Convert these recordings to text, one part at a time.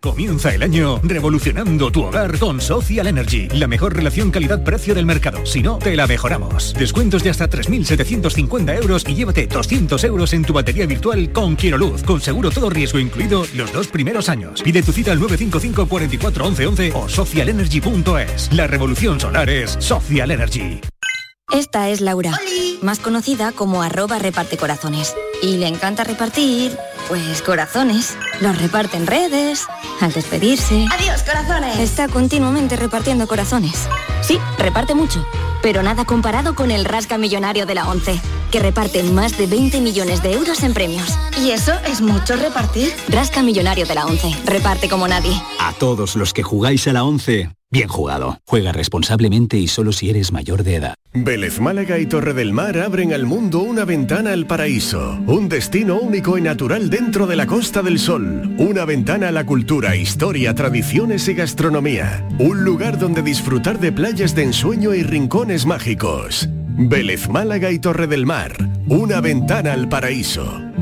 Comienza el año revolucionando tu hogar con Social Energy, la mejor relación calidad-precio del mercado. Si no, te la mejoramos. Descuentos de hasta 3.750 euros y llévate 200 euros en tu batería virtual con Luz, con seguro todo riesgo incluido los dos primeros años. Pide tu cita al 955 44 11 11 o socialenergy.es. La revolución solar es Social Energy. Esta es Laura, más conocida como arroba reparte corazones. Y le encanta repartir, pues corazones. Los reparte en redes, al despedirse. ¡Adiós, corazones! Está continuamente repartiendo corazones. Sí, reparte mucho, pero nada comparado con el Rasca Millonario de la ONCE, que reparte más de 20 millones de euros en premios. ¿Y eso es mucho repartir? Rasca Millonario de la ONCE, reparte como nadie. A todos los que jugáis a la ONCE, bien jugado. Juega responsablemente y solo si eres mayor de edad. Vélez Málaga y Torre del Mar abren al mundo una ventana al paraíso, un destino único y natural dentro de la Costa del Sol, una ventana a la cultura, historia, tradiciones y gastronomía, un lugar donde disfrutar de playas de ensueño y rincones mágicos. Vélez Málaga y Torre del Mar, una ventana al paraíso.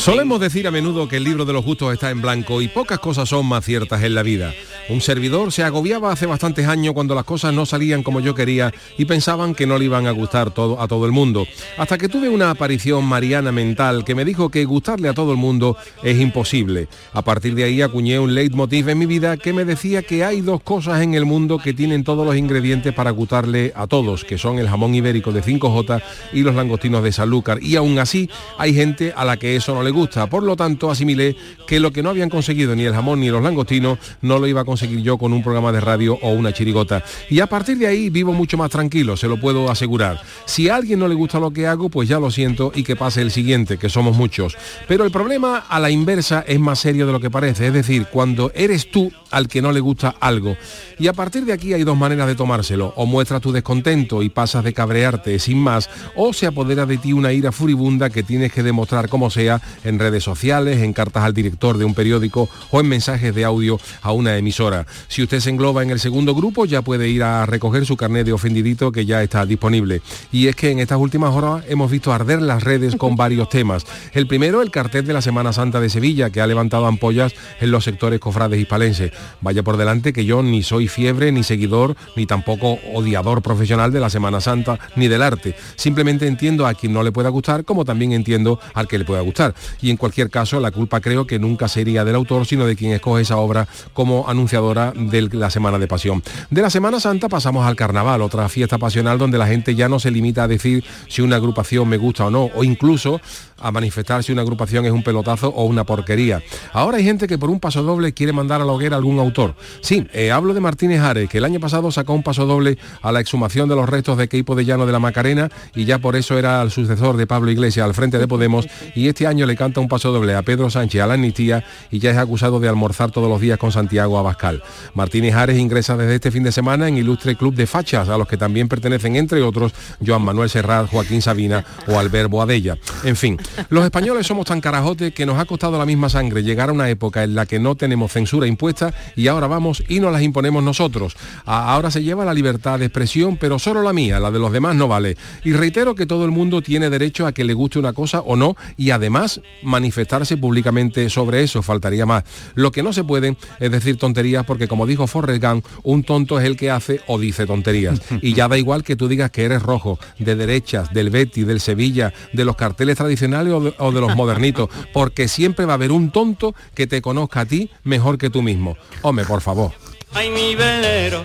Solemos decir a menudo que el libro de los justos está en blanco y pocas cosas son más ciertas en la vida. Un servidor se agobiaba hace bastantes años cuando las cosas no salían como yo quería y pensaban que no le iban a gustar todo, a todo el mundo. Hasta que tuve una aparición mariana mental que me dijo que gustarle a todo el mundo es imposible. A partir de ahí acuñé un leitmotiv en mi vida que me decía que hay dos cosas en el mundo que tienen todos los ingredientes para gustarle a todos, que son el jamón ibérico de 5J y los langostinos de Sanlúcar. Y aún así hay gente a la que eso no le gusta. Por lo tanto, asimilé que lo que no habían conseguido ni el jamón ni los langostinos no lo iba a conseguir seguir yo con un programa de radio o una chirigota. Y a partir de ahí vivo mucho más tranquilo, se lo puedo asegurar. Si a alguien no le gusta lo que hago, pues ya lo siento y que pase el siguiente, que somos muchos. Pero el problema a la inversa es más serio de lo que parece, es decir, cuando eres tú al que no le gusta algo. Y a partir de aquí hay dos maneras de tomárselo. O muestras tu descontento y pasas de cabrearte sin más, o se apodera de ti una ira furibunda que tienes que demostrar como sea en redes sociales, en cartas al director de un periódico o en mensajes de audio a una emisora. Si usted se engloba en el segundo grupo, ya puede ir a recoger su carnet de ofendidito que ya está disponible. Y es que en estas últimas horas hemos visto arder las redes con varios temas. El primero, el cartel de la Semana Santa de Sevilla, que ha levantado ampollas en los sectores cofrades hispalenses. Vaya por delante que yo ni soy fiebre, ni seguidor, ni tampoco odiador profesional de la Semana Santa, ni del arte. Simplemente entiendo a quien no le pueda gustar, como también entiendo al que le pueda gustar. Y en cualquier caso, la culpa creo que nunca sería del autor, sino de quien escoge esa obra como anunciadora de la Semana de Pasión. De la Semana Santa pasamos al Carnaval, otra fiesta pasional donde la gente ya no se limita a decir si una agrupación me gusta o no, o incluso a manifestar si una agrupación es un pelotazo o una porquería. Ahora hay gente que por un paso doble quiere mandar a la hoguera algún autor. Sí, eh, hablo de Martínez Ares, que el año pasado sacó un paso doble a la exhumación de los restos de Queipo de Llano de la Macarena y ya por eso era el sucesor de Pablo Iglesias al frente de Podemos y este año le canta un paso doble a Pedro Sánchez a la amnistía y ya es acusado de almorzar todos los días con Santiago Abascal. Martínez Ares ingresa desde este fin de semana en ilustre club de fachas, a los que también pertenecen, entre otros, Joan Manuel Serrat, Joaquín Sabina o Albert Boadella. En fin, los españoles somos tan carajotes que nos ha costado la misma sangre llegar a una época en la que no tenemos censura impuesta y ahora vamos y nos las imponemos nosotros. ahora se lleva la libertad de expresión, pero solo la mía, la de los demás no vale. Y reitero que todo el mundo tiene derecho a que le guste una cosa o no y además manifestarse públicamente sobre eso, faltaría más. Lo que no se puede es decir tonterías porque como dijo Forrest Gump, un tonto es el que hace o dice tonterías. Y ya da igual que tú digas que eres rojo, de derechas, del Betty, del Sevilla, de los carteles tradicionales o de, los modernitos, porque siempre va a haber un tonto que te conozca a ti mejor que tú mismo. Hombre, por favor. Ay, mi velero,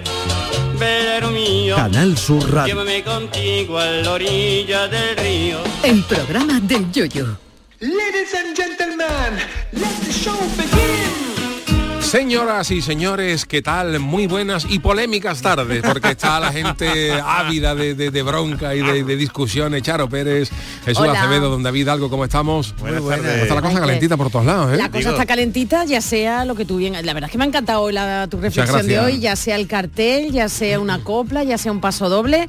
velero mío. Canal Sur Radio. Llévame contigo a la orilla del río. El programa del yoyo. Ladies and gentlemen, let the show begin. Señoras y señores, ¿qué tal? Muy buenas y polémicas tardes, porque está la gente ávida de, bronca y de, discusiones. Charo Pérez, Jesús Acevedo, don David Algo, ¿cómo estamos? Buenas tardes. Está la cosa calentita por todos lados, ¿eh? La cosa está calentita, ya sea lo que tú bien... La verdad es que me ha encantado la, tu reflexión de hoy, ya sea el cartel, ya sea una copla, ya sea un paso doble.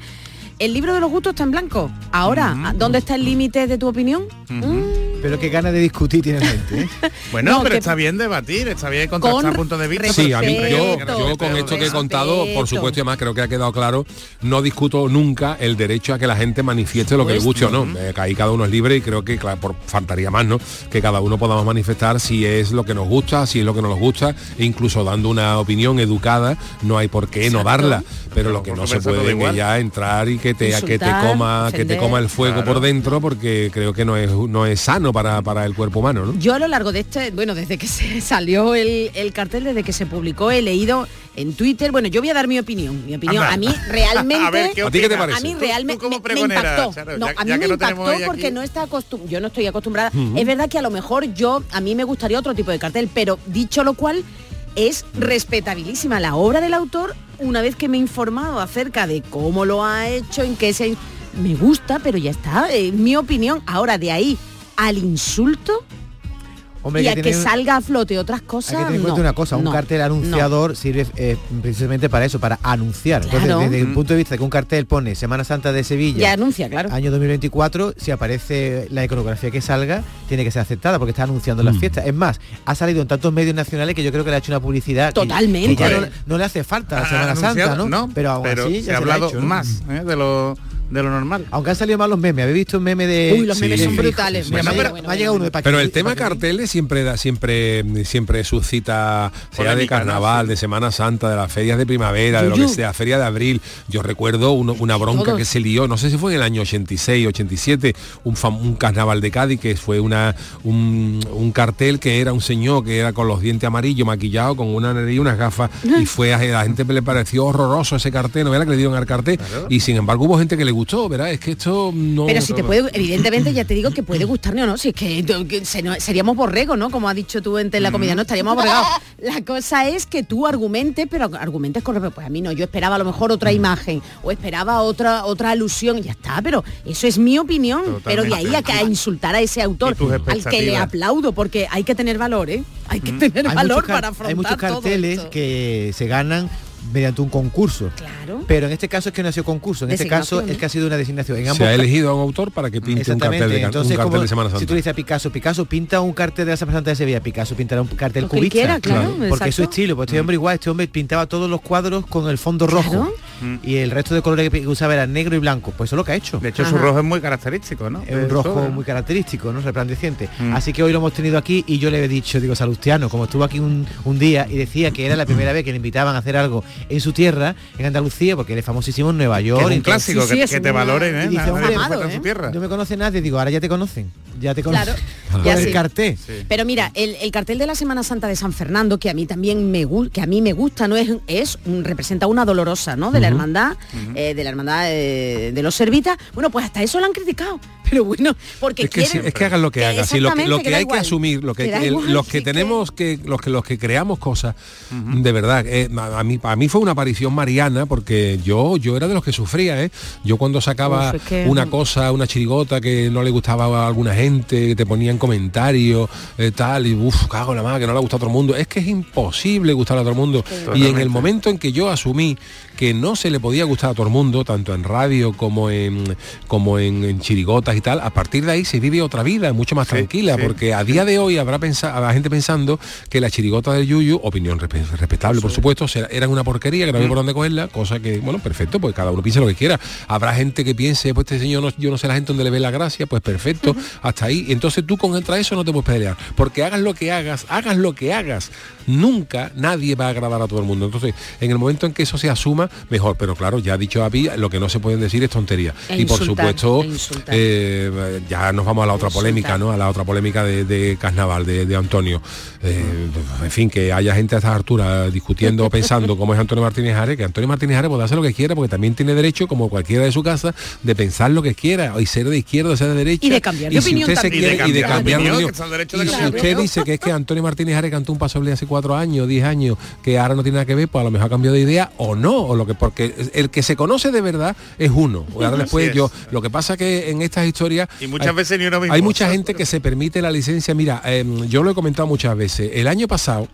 El libro de los gustos está en blanco. Ahora, ¿dónde está el límite de tu opinión? Pero qué ganas de discutir tiene gente. ¿eh? bueno, pero está bien debatir, está bien contrastar puntos de vista. Sí, a mí, yo, con esto que he contado, por supuesto, y además creo que ha quedado claro, no discuto nunca el derecho a que la gente manifieste lo que le guste o no. Eh, ahí cada uno es libre y creo que claro, por, faltaría más, ¿no? Que cada uno podamos manifestar si es lo que nos gusta, si es lo que no nos gusta, e incluso dando una opinión educada, no hay por qué no darla. Pero lo que no se puede es ya entrar y que te, que te coma, que te coma el fuego por dentro, porque creo que no es, no es sano para, el cuerpo humano. ¿no? Yo a lo largo de este, bueno, desde que se salió el, cartel, desde que se publicó, he leído en Twitter, bueno, yo voy a dar mi opinión. Mi opinión, a mí realmente... a, ti qué te parece? A mí realmente me, impactó. no, a mí me impactó porque no está acostumbrado, yo no estoy acostumbrada. Es verdad que a lo mejor yo, a mí me gustaría otro tipo de cartel, pero dicho lo cual, es respetabilísima la obra del autor una vez que me he informado acerca de cómo lo ha hecho, en qué se... Me gusta, pero ya está, en mi opinión. Ahora, de ahí al insulto y a que, salga a flote otras cosas. Hay que tener en cuenta una cosa, un cartel anunciador sirve eh, precisamente para eso, para anunciar. Entonces, desde el punto de vista de que un cartel pone Semana Santa de Sevilla, ya anuncia, claro. Año 2024, si aparece la iconografía que salga, tiene que ser aceptada porque está anunciando las mm. fiestas. Es más, ha salido en tantos medios nacionales que yo creo que le ha hecho una publicidad totalmente. Que, no, le hace falta la Semana Santa, ¿no? Pero aún así se ha hablado más ¿eh? de lo de lo normal. Aunque han salido mal los memes. ¿Habéis visto un meme de. Uy, los memes son brutales. pero, el tema carteles siempre da, siempre, siempre suscita, sea de carnaval, de Semana Santa, de las ferias de primavera, de lo que sea, feria de abril. Yo recuerdo una bronca que se lió, no sé si fue en el año 86, 87, un, un carnaval de Cádiz que fue una un, cartel que era un señor que era con los dientes amarillos, maquillado, con una nariz y unas gafas, y fue a la gente le pareció horroroso ese cartel, no era que le dieron al cartel, y sin embargo hubo gente que le gustó, ¿verdad? Es que esto no... Pero si te puede, evidentemente ya te digo que puede gustarme o no, si es que, seríamos borregos, ¿no? Como ha dicho tú en la comida, no estaríamos borregados. La cosa es que tú argumentes, pero argumentes con pues a mí no, yo esperaba a lo mejor otra imagen o esperaba otra otra alusión, ya está, pero eso es mi opinión, pero de ahí a, que a insultar a ese autor al que le aplaudo porque hay que tener valor, ¿eh? Hay que tener valor para afrontar Hay muchos carteles que se ganan mediante un concurso. Claro. Pero en este caso es que no ha sido concurso, en este caso es que ha sido una designación. En Se ha elegido a un autor para que pinte un cartel, de, Entonces, un cartel de Semana Santa. Si tú dices a Picasso, Picasso pinta un cartel de la Semana Santa de Sevilla, Picasso pintará un cartel cubista. claro, porque es su estilo, pues este hombre igual, este hombre pintaba todos los cuadros con el fondo rojo. Y el resto de colores que usaba era negro y blanco. Pues eso es lo que ha hecho. De hecho, su rojo es muy característico, ¿no? Es un rojo muy característico, ¿no? Resplandeciente. Mm. Así que hoy lo hemos tenido aquí y yo le he dicho, digo, Salustiano, como estuvo aquí un, un día y decía que era la primera vez que le invitaban a hacer algo en su tierra, en Andalucía, porque él es famosísimo en Nueva York. un clásico, que, te valoren, ¿eh? Dice, ¿eh? tierra. No me conoce nadie, digo, ahora ya te conocen. Ya te conocen. Claro, el cartel. Pero mira, el, cartel de la Semana Santa de San Fernando, que a mí también me que a mí me gusta, ¿no? Es, es representa una dolorosa, ¿no? De la hermandad, eh, de la hermandad de los servitas. Bueno, pues hasta eso lo han criticado. Pero bueno, porque es que, quieren, es que hagan lo que, hagan. Si lo que, lo que hay que asumir, lo que, los que tenemos que, los que los que creamos cosas, de verdad, eh, a, mí a mí fue una aparición mariana porque yo yo era de los que sufría, ¿eh? Yo cuando sacaba una cosa, una chirigota que no le gustaba a alguna gente, que te ponían comentarios, eh, tal, y uff, cago en la madre, que no le gusta a todo el mundo. Es que es imposible gustar a todo el mundo. Y en el momento en que yo asumí que no se le podía gustar a todo el mundo, tanto en radio como en como en, chirigotas y tal, a partir de ahí se vive otra vida mucho más tranquila, porque a día de hoy habrá habrá gente pensando que la chirigota del Yuyu, opinión respetable por supuesto, eran una porquería, que no había mm. por dónde cogerla, cosa que, bueno, perfecto, pues cada uno piense lo que quiera. Habrá gente que piense, pues este señor, no, yo no sé la gente donde le ve la gracia, pues perfecto, hasta ahí. Entonces tú contra eso no te puedes pelear, porque hagas lo que hagas, hagas lo que hagas, nunca nadie va a agradar a todo el mundo. Entonces, en el momento en que eso se asuma, mejor. Pero claro, ya ha dicho Api, lo que no se pueden decir es tontería. E y por supuesto, e eh, ya nos vamos a la otra polémica, ¿no? A la otra polémica de, Carnaval, de, Antonio. Eh, en fin, que haya gente a estas alturas discutiendo o pensando cómo es Antonio Martínez Ares, que Antonio Martínez Ares puede hacer lo que quiera, porque también tiene derecho, como cualquiera de su casa, de pensar lo que quiera, y ser de izquierda o ser de derecha. Y de cambiar de opinión usted y de cambiar, de opinión. Y si usted dice que es que Antonio Martínez Ares cantó un paso hace cuatro años, diez años, que ahora no tiene nada que ver, pues a lo mejor ha cambiado de idea o no, o lo que porque el que se conoce de verdad es uno. Ahora después yo, lo que pasa que en estas historias y muchas veces ni uno Hay mucha gente que se permite la licencia. Mira, em, yo lo he comentado muchas veces. El año pasado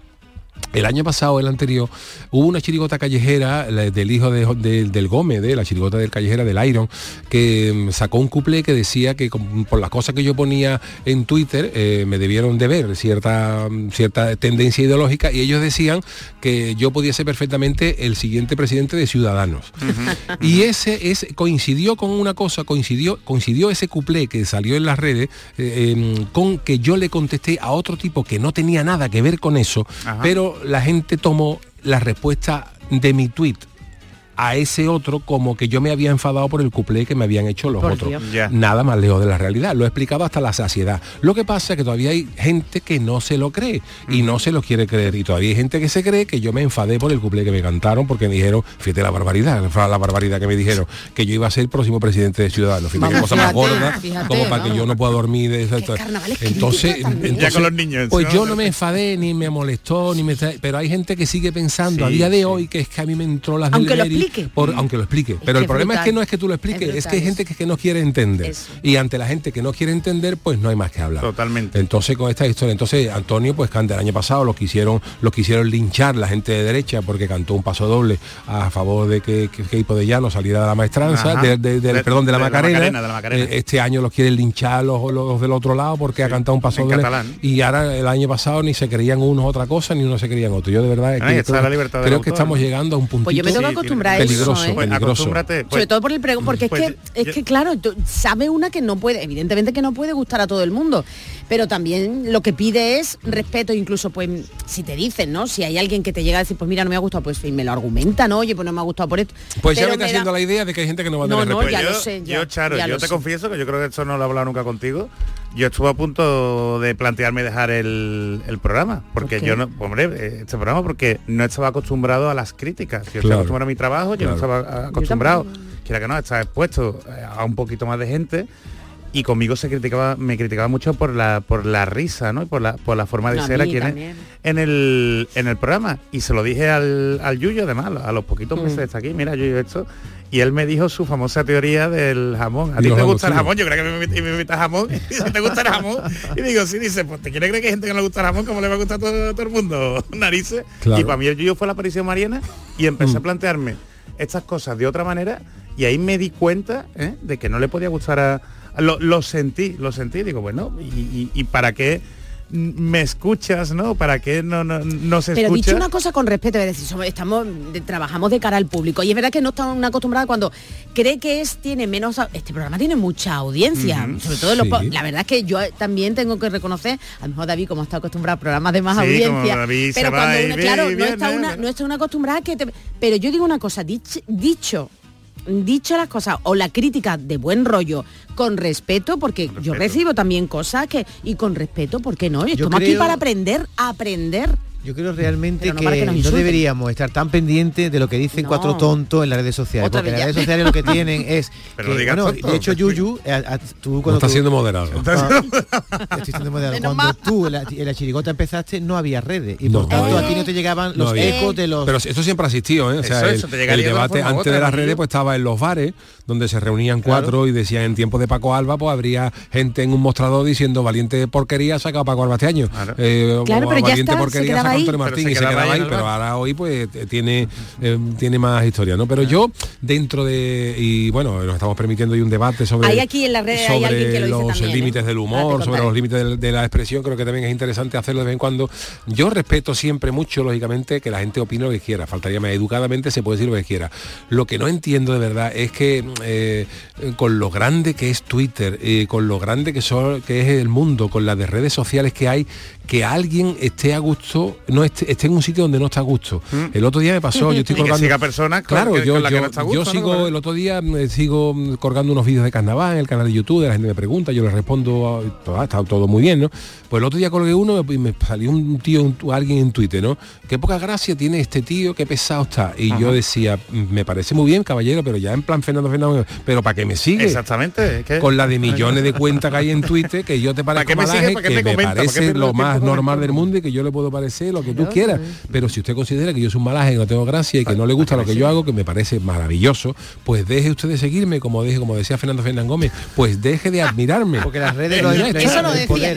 el año pasado, el anterior, hubo una chirigota callejera del hijo de, del Gómez, de la chirigota del callejera del Iron, que mm, sacó un cuplé que decía que por las cosas que yo ponía en Twitter eh, me debieron de ver cierta, mm, cierta tendencia ideológica y ellos decían que yo podía ser perfectamente el siguiente presidente de Ciudadanos. y ese, es coincidió con una cosa, coincidió, coincidió ese cuplé que salió en las redes eh, em, con que yo le contesté a otro tipo que no tenía nada que ver con eso, pero la gente tomó la respuesta de mi tweet a ese otro como que yo me había enfadado por el cuplé que me habían hecho los otros. Nada más lejos de la realidad. Lo he explicado hasta la saciedad. Lo que pasa es que todavía hay gente que no se lo cree y no se lo quiere creer. Y todavía hay gente que se cree que yo me enfadé por el cuplé que me cantaron porque me dijeron, fíjate la barbaridad, la barbaridad que me dijeron, que yo iba a ser el próximo presidente de Ciudadanos. Fíjate qué cosa más gorda, como para que yo no pueda dormir de eso. Entonces, ya con los niños. Pues yo no me enfadé, ni me molestó, ni me pero hay gente que sigue pensando a día de hoy que es que a mí me entró las del aunque lo explique. Pero el problema es que no es que tú lo expliques, es, que hay gente que, no quiere entender. Y ante la gente que no quiere entender, pues no hay más que hablar. Totalmente. Entonces con esta historia, entonces Antonio, pues canta el año pasado lo quisieron, lo quisieron linchar la gente de derecha porque cantó un paso doble a favor de que, que, de Llano saliera de la maestranza, de, perdón, de la, Macarena. Eh, este año los quieren linchar los, del otro lado porque ha cantado un paso doble. Y ahora el año pasado ni se creían unos otra cosa, ni uno se creían otro. Yo de verdad creo, que estamos llegando a un punto pues yo me tengo que acostumbrar peligroso, ¿eh? peligroso. Sobre pues, todo por el pregunto, porque es pues, que es que claro, sabe una que no puede, evidentemente que no puede gustar a todo el mundo, pero también lo que pide es respeto, incluso pues si te dicen, ¿no? Si hay alguien que te llega a decir, pues mira, no me ha gustado, pues me lo argumenta, ¿no? Oye, pues no me ha gustado por esto. Pues ya me está haciendo la idea de que hay gente que no va a tener no, no, ya lo sé, yo, Charo, yo te confieso que yo creo que esto no lo he hablado nunca contigo. Yo estuve a punto de plantearme dejar el, programa, porque yo no, hombre, este programa porque no estaba acostumbrado a las críticas. Yo estaba acostumbrado a mi trabajo, yo no estaba acostumbrado, quiera que no, estaba expuesto a un poquito más de gente y conmigo se criticaba, me criticaba mucho por la por la risa, ¿no? por la por la forma de ser aquí en, el en el programa. Y se lo dije al, al Yuyo, además, a los poquitos meses de estar aquí, mira, Yuyo, esto y él me dijo su famosa teoría del jamón. ¿A ti te gusta el jamón? Yo creo que me, invita jamón. Y si te gusta el jamón. Y digo, sí, dice, pues te quiere creer que hay gente que no le gusta el jamón, como le va a gustar a todo, todo el mundo. Narices. Y para mí el Yuyo fue la aparición mariana y empecé a mm. plantearme estas cosas de otra manera y ahí me di cuenta ¿eh? de que no le podía gustar a... Lo, sentí, lo sentí, digo, bueno, y para qué me escuchas, ¿no? ¿Para qué no, no, no se Pero escucha? dicho una cosa con respeto, es decir, estamos, trabajamos de cara al público y es verdad que no estamos acostumbrados cuando cree que es, tiene menos, este programa tiene mucha audiencia, sobre todo la verdad es que yo también tengo que reconocer, a lo mejor David como está acostumbrado a programas de más audiencia, pero cuando claro, no está, una, no está una acostumbrada que te, pero yo digo una cosa, dicho dicho las cosas o la crítica de buen rollo con respeto porque yo recibo también cosas que y con respeto ¿por qué no? estamos aquí para aprender aprender Yo creo realmente que, no, deberíamos estar tan pendientes de lo que dicen cuatro tontos en las redes sociales. porque en las redes sociales lo que tienen es. Pero que, bueno, de hecho, Yuyu, eh, tú cuando. está siendo moderado. estoy siendo moderado. Cuando tú en la, chirigota empezaste, no había redes. Y por tanto, a ti no te llegaban los ecos de los. Pero eso siempre ha existido, ¿eh? O sea, el, debate antes de las redes pues estaba en los bares, donde se reunían cuatro y decían en tiempo de Paco Alba, pues habría gente en un mostrador diciendo valiente porquería saca Paco Alba este año. Claro, eh, pero valiente porquería Martín y se quedaba ahí, pero ahora hoy pues eh, tiene, eh, tiene más historia, ¿no? Pero yo, dentro de, y bueno, nos estamos permitiendo hoy un debate sobre, hay aquí en la red, sobre los límites del humor, sobre los límites de, la expresión, creo que también es interesante hacerlo de vez en cuando. Yo respeto siempre mucho, lógicamente, que la gente opine lo que quiera, faltaría más. Educadamente se puede decir lo que quiera. Lo que no entiendo de verdad es que eh, con lo grande que es Twitter, con lo grande que, son, que es el mundo, con las de redes sociales que hay, que alguien esté a gusto, no esté, en un sitio donde no está a gusto. Mm. El otro día me pasó, yo estoy colgando. personas claro, yo, yo, sigo, el otro día me sigo colgando unos vídeos de carnaval en el canal de YouTube, la gente me pregunta, yo le respondo, ah, está todo muy bien, ¿no? Pues el otro día colgué uno y me salió un tío, alguien en Twitter, ¿no? Qué poca gracia tiene este tío, qué pesado está. Y yo decía, me parece muy bien, caballero, pero ya en plan Fernando Fernando, pero para que me sigue. Exactamente. Con la de millones de cuentas que hay en Twitter, que yo te parezco malaje, que, me parece lo más normal del mundo y que yo le puedo parecer lo que tú quieras. Pero si usted considera que yo soy un malaje, que no tengo gracia y que no le gusta lo que yo hago, que me parece maravilloso, pues deje usted de seguirme, como deje, como decía Fernando Fernández Gómez, pues deje de admirarme. Porque las redes lo Eso lo decía.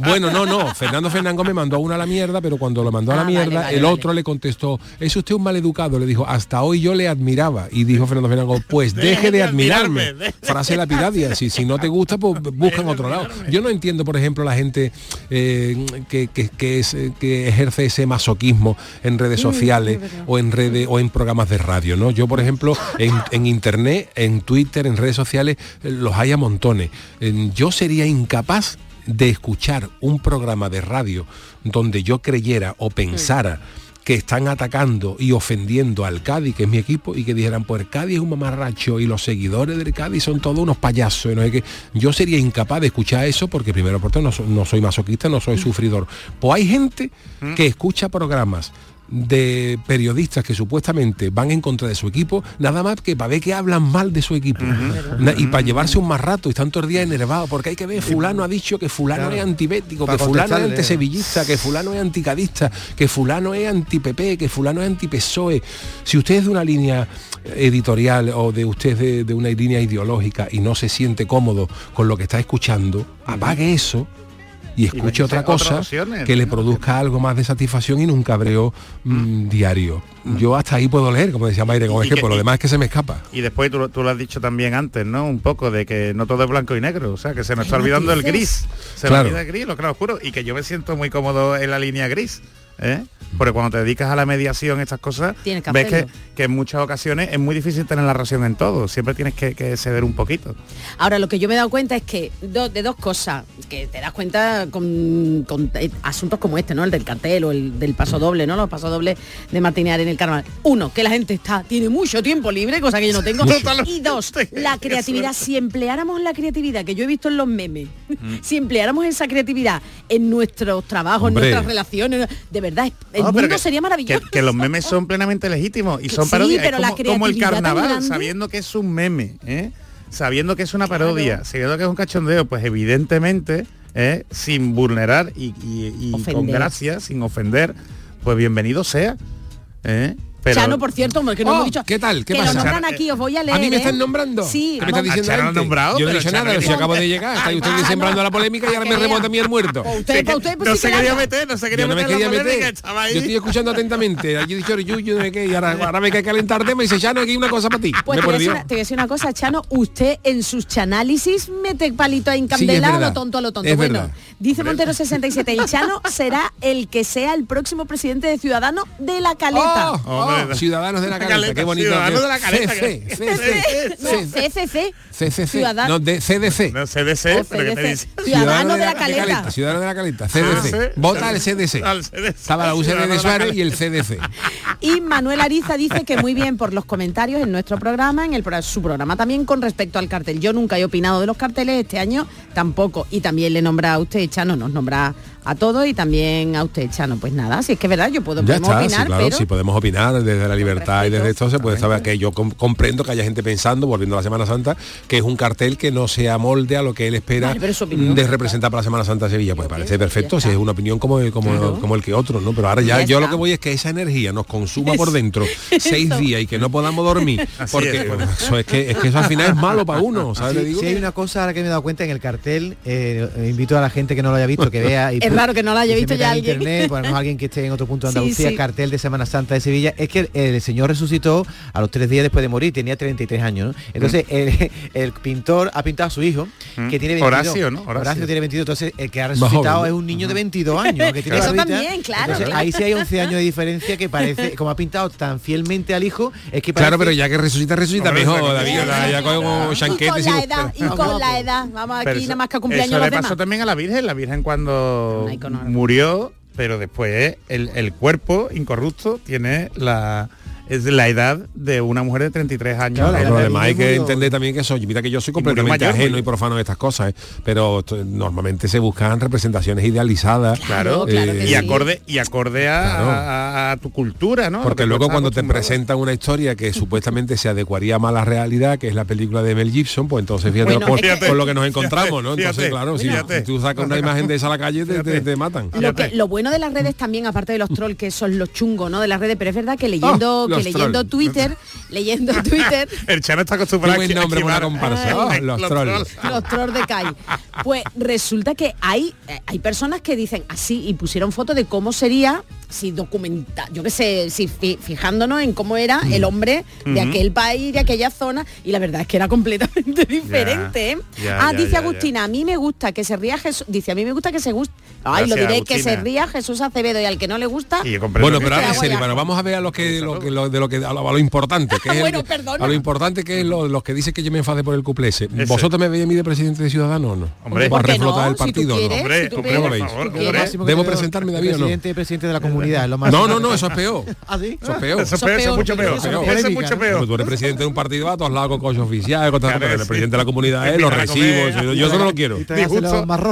Bueno, no, no. Fernando Fernández Gómez mandó a una a la mierda, pero cuando lo mandó a la ah, mierda, el otro le contestó, es usted un maleducado. Le dijo, hasta hoy yo le admiraba. Y dijo Fernando Fernández Gómez, pues deje de admirarme. Frase lapidaria. Si, si no te gusta, pues busca en otro lado. Yo no entiendo, por ejemplo, la gente eh, que, que, es, que ejerce ese masoquismo en redes sociales o en redes o en programas de radio. ¿no? Yo, por ejemplo, en, en internet, en Twitter, en redes sociales, eh, los hay a montones. Yo sería incapaz de escuchar un programa de radio donde yo creyera o pensara que están atacando y ofendiendo al Cádiz, que es mi equipo, y que dijeran, pues el Cádiz es un mamarracho y los seguidores del Cádiz son todos unos payasos. ¿no? que yo sería incapaz de escuchar eso porque primero por todo no, no soy masoquista, no soy sufridor. Pues hay gente que escucha programas de periodistas que supuestamente van en contra de su equipo, nada más que para ver que hablan mal de su equipo. Y para llevarse un más rato y están todos el día enervados, porque hay que ver, fulano ha dicho que fulano es antibético, que fulano es antisevillista, que fulano es anticadista, que fulano es anti-PP, que fulano es anti-PSOE. Si usted es de una línea editorial o de usted de, de una línea ideológica y no se siente cómodo con lo que está escuchando, apague eso y escuche otra cosa que le produzca algo más de satisfacción y un cabreo mm, mm. diario. Yo hasta ahí puedo leer, como decía Maire, como ejemplo, lo demás es que se me escapa. Y después tú, lo has dicho también antes, ¿no? Un poco de que no todo es blanco y negro, o sea, que se nos está olvidando el gris. Se nos olvida el gris, lo claro oscuro, y que yo me siento muy cómodo en la línea gris. ¿Eh? Porque cuando te dedicas a la mediación, estas cosas, ves que, que, en muchas ocasiones es muy difícil tener la razón en todo. Siempre tienes que, ceder un poquito. Ahora, lo que yo me he dado cuenta es que de dos cosas, que te das cuenta con, eh, asuntos como este, ¿no? El del cartel o el del paso doble, ¿no? Los pasos dobles de Martinear en el carnaval. Uno, que la gente está, tiene mucho tiempo libre, cosa que yo no tengo. y dos, la creatividad. Si empleáramos la creatividad que yo he visto en los memes, mm. si empleáramos esa creatividad en nuestros trabajos, en nuestras relaciones, de verdad, el mundo sería maravilloso. Que, los memes son plenamente legítimos y son parodias. como, el carnaval, sabiendo que es un meme, ¿eh? sabiendo que es una parodia, sabiendo que es un cachondeo, pues evidentemente, ¿eh? sin vulnerar y, con gracia, sin ofender, pues bienvenido sea. ¿eh? Chano, por cierto, que no hemos oh, dicho. ¿Qué tal? ¿Qué que pasa? Lo nombran aquí, os voy a leer. ¿A mí me están ¿eh? nombrando? Sí. ¿Qué me está diciendo Chano nombrado, Yo no he dicho nada, si acabo de llegar. Está usted sembrando la polémica y ahora me rebota a mí el muerto. Usted, usted, pues no se quería meter, no se quería meter. No me quería meter. Yo estoy escuchando atentamente. Allí he dicho yo, yo qué, y ahora, ahora me hay que calentar tema y dice, Chano, aquí hay una cosa para ti. Pues te voy, a decir una cosa, Chano, usted en sus chanálisis mete palito a encandela a lo tonto a lo tonto. Bueno, dice Montero 67, y Chano será el que sea el próximo presidente de Ciudadanos de la Caleta. Ciudadanos de la Caleta, qué bonito Ciudadanos de la caleta. CCC. CCC. No, de CDC. No, CDC, pero ¿qué te dice? Ciudadanos de la Caleta. Ciudadanos de la Caleta. CDC. Vota al CDC. Estaba la UCD de Suárez y el CDC. Y Manuel Ariza dice que muy bien por los comentarios en nuestro programa, en el su programa también con respecto al cartel. Yo nunca he opinado de los carteles, este año tampoco. Y también le nombra a usted, Chano, nos nombra a todos y también a usted, Chano. Pues nada, si es que es verdad, yo puedo Ya podemos está, opinar, sí, claro, pero sí podemos opinar desde la libertad y desde esto se puede saber que yo com- comprendo que haya gente pensando, volviendo a la Semana Santa, que es un cartel que no se amolde a lo que él espera Vale, es opinión. de representar para la Semana Santa de Sevilla. Pues parece perfecto, si es una opinión como, como, Claro. como el que otro, ¿no? Pero ahora ya, Ya yo lo que voy es que esa energía nos consuma por dentro seis días y que no podamos dormir. Así porque es. eso es que es que eso al final es malo para uno, ¿sabes? Sí, Le digo sí hay una cosa ahora que me he dado cuenta en el cartel, eh, invito a la gente que no lo haya visto que vea y Es raro que no lo haya y visto ya en alguien. internet, por lo menos alguien que esté en otro punto de Sí, Andalucía, sí. cartel de Semana Santa de Sevilla, es que el, el señor resucitó a los tres días después de morir, tenía 33 años, ¿no? Entonces el, el pintor ha pintado a su hijo, Mm. que tiene 22. Horacio, ¿no? Horacio. tiene 22, entonces el que ha resucitado es un niño de 22 años, que tiene Eso barbita. también, claro, Entonces, claro. Ahí sí hay 11 años de diferencia que parece, como ha pintado tan fielmente al hijo, es que Claro, parece- pero ya que resucita, resucita Hombre, mejor, claro. David, ya, ya como y chanquetes con y- la edad, y con la edad. Vamos aquí nada más que a cumpleaños eso le pasó también a la Virgen, la Virgen cuando murió, pero después el, el cuerpo incorrupto tiene la es la edad de una mujer de 33 años. Claro, Ella pero además hay que entender también que soy, mira que yo soy completamente mayor, ajeno y profano de estas cosas, ¿eh? pero normalmente se buscan representaciones idealizadas. Claro, eh, y acorde y acorde a, Claro. a- a tu cultura, ¿no? Porque luego cuando te presentan una historia que supuestamente se adecuaría más a la realidad, que es la película de Mel Gibson, pues entonces fíjate, Bueno, por, por lo que nos encontramos, ¿no? Entonces, Fíjate, claro, si, fíjate. si tú sacas una imagen de esa a la calle, te, te- te matan. Lo, que, lo bueno de las redes también, aparte de los trolls, que son los chungos, ¿no? De las redes, pero es verdad que leyendo, Ah, que leyendo trolls. Twitter, leyendo Twitter, El Chano está acostumbrado a nombre una comparsa. Ay, Oh, los trolls. los trolls de Kai. Pues resulta que hay, eh, hay personas que dicen así y pusieron fotos de cómo sería si documenta, yo qué sé, si fi- fijándonos en cómo era el hombre de Ujú. aquel país, de aquella zona, y la verdad es que era completamente diferente. ¿eh? ah, dice Agustina, a mí me gusta que se ría Jesús, dice a mí me gusta que se guste, ay, lo diré, que se ría Jesús Acevedo y al que no le gusta, Bueno, pero ahora serio, bueno, vamos a ver a lo que, lo que- lo- de lo que a lo, a lo importante, que es el- Bueno, perdona. a lo importante que es lo, los que dicen que yo me enfade por el cuplé ese. ¿Vosotros me veis a mí de presidente de Ciudadanos o no? Hombre, ¿Para ¿por qué reflotar no? el Si tú partido o no? quieres, Hombre, si Lo que ¿Debo presentarme, David, o no? Presidente, presidente de la comunidad, es lo. No, no, no, eso es peor. ¿Ah, sí? Eso es peor. Eso es peor, eso es mucho peor. Eso es mucho peor. Tú eres presidente de un partido a todos lados con coche oficial, con el presidente de la comunidad los a comer, recibos, yo, eso no lo quiero.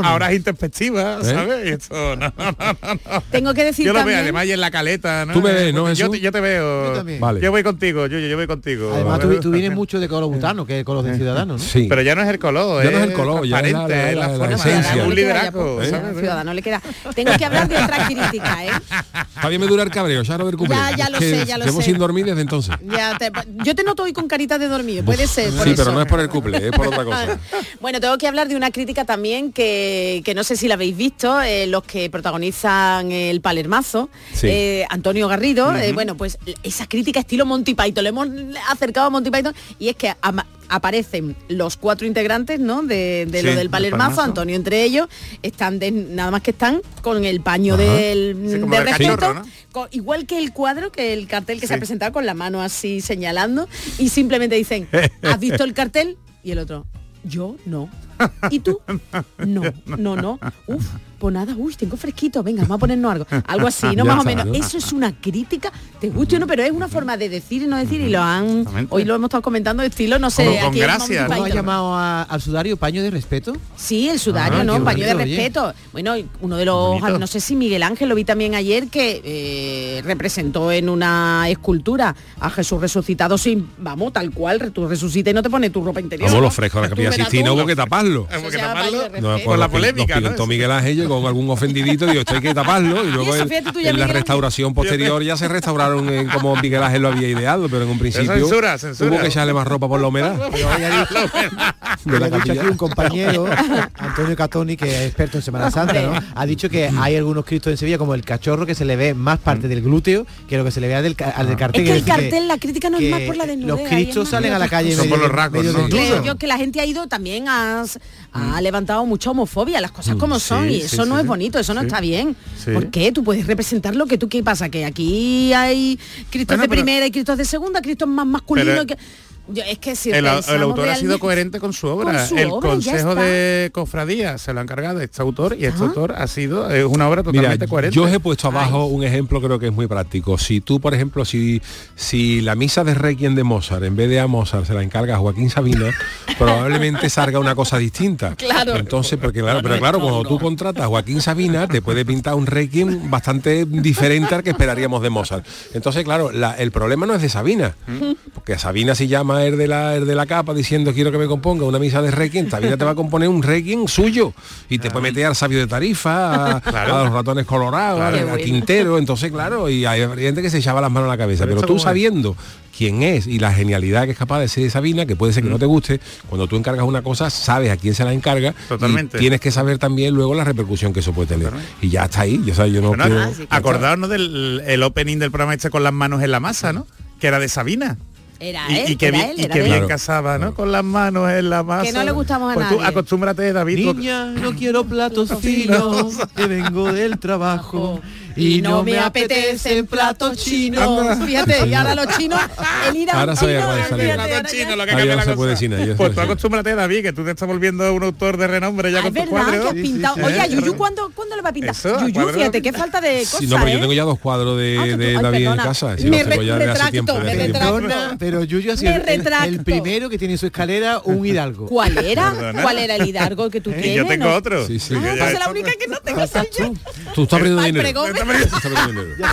Ahora es introspectiva. ¿sabes? Esto, no, no, no, no. tengo que decir Yo lo veo, también- además y en la caleta, ¿no? Tú me ves, ¿no, Yo, Jesús? te- yo te veo. Yo también. Vale. Yo voy contigo, yo, yo voy contigo. Además, tú, tú vienes mucho de color butano, que es color de Ciudadanos, ¿no? Sí. Pero ya no es el color, Ya no es el color, ya es la- la- la, la- forma, esencia. un liderazgo, ¿sabes? Ciudadano le queda. Tengo que hablar de otra crítica, ¿eh? Javier me dura el cabreo, ya lo cumple. Ya, ya lo Que sé, ya lo llevo sé. sin dormir desde entonces. Ya te- yo te noto hoy con carita de dormir, puede ser. por Sí, eso. pero no es por el cumple, es por otra cosa. Bueno, tengo que hablar de una crítica también que, que no sé si la habéis visto, eh, los que protagonizan el Palermazo, Sí. eh, Antonio Garrido. eh, bueno, pues esa crítica estilo Monty Python, le hemos acercado a Monty Python y es que ama- aparecen los cuatro integrantes ¿no? de, de Sí, lo del Palermazo. Antonio entre ellos, están de- nada más que están con el paño Ajá. del, Sí, de respeto, cachorro, ¿no? con- igual que el cuadro, que el cartel que se ha presentado con la mano así señalando y simplemente dicen, ¿has visto el cartel? Y el otro, yo no. ¿Y tú? No, no, no. Uf, pues nada, uy, tengo fresquito, venga, vamos a ponernos algo. Algo así, ¿no? Más o menos. ¿no? Eso es una crítica, te guste o no, pero es una forma de decir y no decir y lo han... Hoy lo hemos estado comentando de estilo, no sé, aquí Monty ¿No ha llamado a- al sudario paño de respeto? Sí, el sudario, Ah, ¿no? Paño de oye. respeto. Bueno, uno de los, Bonito. no sé si Miguel Ángel lo vi también ayer, que eh, representó en una escultura a Jesús resucitado sin, vamos, tal cual, tú resucitas y no te pones tu ropa interior. Vamos, ¿no? los frescos a la capilla Sistina hubo que taparlo. No, respeto. pues los pi- los pintó Miguel Ángel con algún ofendidito digo, esto hay que taparlo y luego eso, en- la restauración posterior ya se restauraron en como Miguel Ángel lo había ideado, pero en un principio censura, censura. hubo que echarle más ropa por la humedad. la dicho aquí un compañero, Antonio Catoni, que es experto en Semana Santa, ¿no? Ha dicho que hay algunos cristos en Sevilla, como el cachorro, que se le ve más parte del glúteo que lo que se le ve al del, al del cartel. Es que el cartel, la crítica no es más por la desnudez. Los cristos salen a la calle cosas. medio- medio Creo desnudos. yo que la gente ha ido también a, ha levantado mucha homofobia, las cosas como son, y sí, eso sí, no sí. es bonito, eso no está bien. ¿Por qué? Tú puedes representar lo que tú qué pasa, que aquí hay cristos Bueno, de pero- primera y cristos de segunda, cristos más masculinos Pero- que es que si el, autor ha sido coherente con su obra. el Consejo de Cofradía se lo ha encargado este autor y este autor ha sido es una obra totalmente coherente. Yo os he puesto abajo un ejemplo creo que es muy práctico. Si tú, por ejemplo, si, si la misa de Requiem de Mozart, en vez de a Mozart se la encarga a Joaquín Sabina, probablemente salga una cosa distinta. Claro. Entonces, porque claro, pero claro, cuando tú contratas a Joaquín Sabina, te puede pintar un Requiem bastante diferente al que esperaríamos de Mozart. Entonces, claro, el problema no es de Sabina, porque Sabina si llama el de la de la capa diciendo quiero que me componga una misa de Requiem, Sabina te va a componer un Requiem suyo. Y te puede meter al sabio de Tarifa, a, los ratones colorados, a, Quintero, entonces claro, y hay gente que se echaba las manos a la cabeza, pero, tú sabiendo quién es y la genialidad que es capaz de ser Sabina, que puede ser que no te guste, cuando tú encargas una cosa, sabes a quién se la encarga Totalmente. y tienes que saber también luego la repercusión que eso puede tener. Y ya está ahí, yo, yo no Acordaos del el opening del programa este con las manos en la masa, ¿no? Que era de Sabina. Era y, él, y que, era y que bien casaba, ¿no? Con las manos en la masa. Que no le gustamos a pues nadie. Tú acostúmbrate, David. Niña, no quiero platos finos, que vengo del trabajo y no me apetecen platos chinos. Fíjate, y ahora los chinos, el ir a ahora un chino, fíjate, chino, lo que cambia no la se cosa. puede sin ello, Pues tú acostúmbrate, David, que tú te estás volviendo un autor de renombre ya Ah, con has pintado. Oye, a Yuyu, ¿cuándo, ¿cuándo le va a pintar? Yuyu, fíjate, qué falta de cosas, Sí, no, pero yo ¿eh? tengo ya dos cuadros de, Ah, David perdona. en casa. Me retracto, me pero Yuyu ha sido el, el- el primero que tiene en su escalera un hidalgo. ¿Cuál era? Perdona. ¿Cuál era el hidalgo que tú tienes? yo tengo otro. Sí, sí. Ah, pues la única que no tengo soy yo. Tú estás perdiendo dinero. Ya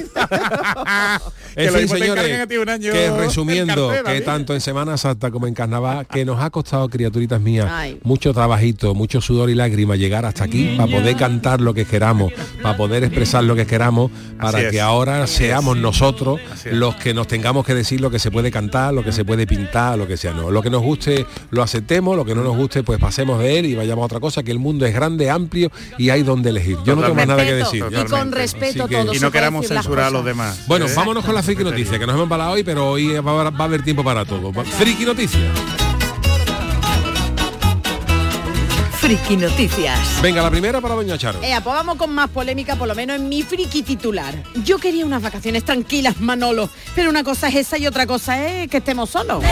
está, En fin, señores, un año. que resumiendo, que tanto en Semana Santa como en Carnaval, que nos ha costado, criaturitas mías, Ay. mucho trabajito, mucho sudor y lágrimas llegar hasta aquí para poder cantar lo que queramos, para poder expresar lo que queramos, para Así que es. ahora seamos nosotros los que nos tengamos que decir lo que se puede cantar, lo que se puede pintar, lo que sea. No, lo que nos guste lo aceptemos, lo que no nos guste pues pasemos de él y vayamos a otra cosa, que el mundo es grande, amplio y hay donde elegir. Yo no tengo más nada que Respeto, Y con respeto que- todo Y no queramos censurar a los demás. Bueno, ¿eh? vámonos con la friki noticia, que nos hemos embalado hoy, pero hoy va, a- va a haber tiempo para todo. Friki noticia. Friki Noticias. Venga, la primera para Doña Charo. Ea, pues vamos con más polémica, por lo menos en mi friki titular. Yo quería unas vacaciones tranquilas, Manolo, pero una cosa es esa y otra cosa es que estemos solos.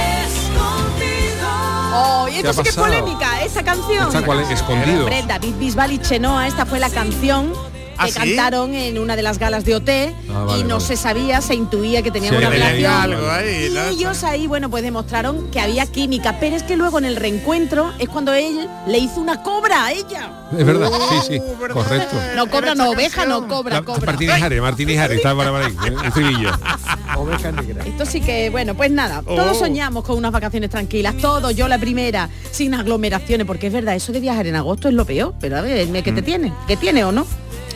Oh, y ¿Qué esto ha sí que es pasado? polémica, esa canción. ¿Esta cuál es? Escondido. David Bisbal y Chenoa, esta fue la canción ¿Ah, que sí? cantaron en una de las galas de OT Ah, vale, y no vale. se sabía, se intuía que tenían Sí, una relación. algo ahí, y ¿no? ellos ahí, bueno, pues demostraron que había química, pero es que luego en el reencuentro es cuando él le hizo una cobra a ella. Es verdad, sí, sí, Uh, ¿verdad? correcto. No cobra, no oveja, no cobra, La- cobra. Martínez Jare, Martínez Jare, está para, para ahí, ¿eh? el estribillo. Oveja negra. Esto sí que, bueno, pues nada, todos Oh. soñamos con unas vacaciones tranquilas, todos, yo la primera, sin aglomeraciones, porque es verdad, eso de viajar en agosto es lo peor, pero a ver, ¿qué te tiene? ¿Qué tiene o no?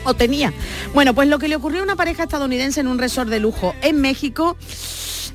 O tenía. Bueno, pues lo que le ocurrió a una pareja estadounidense en un resort de lujo en México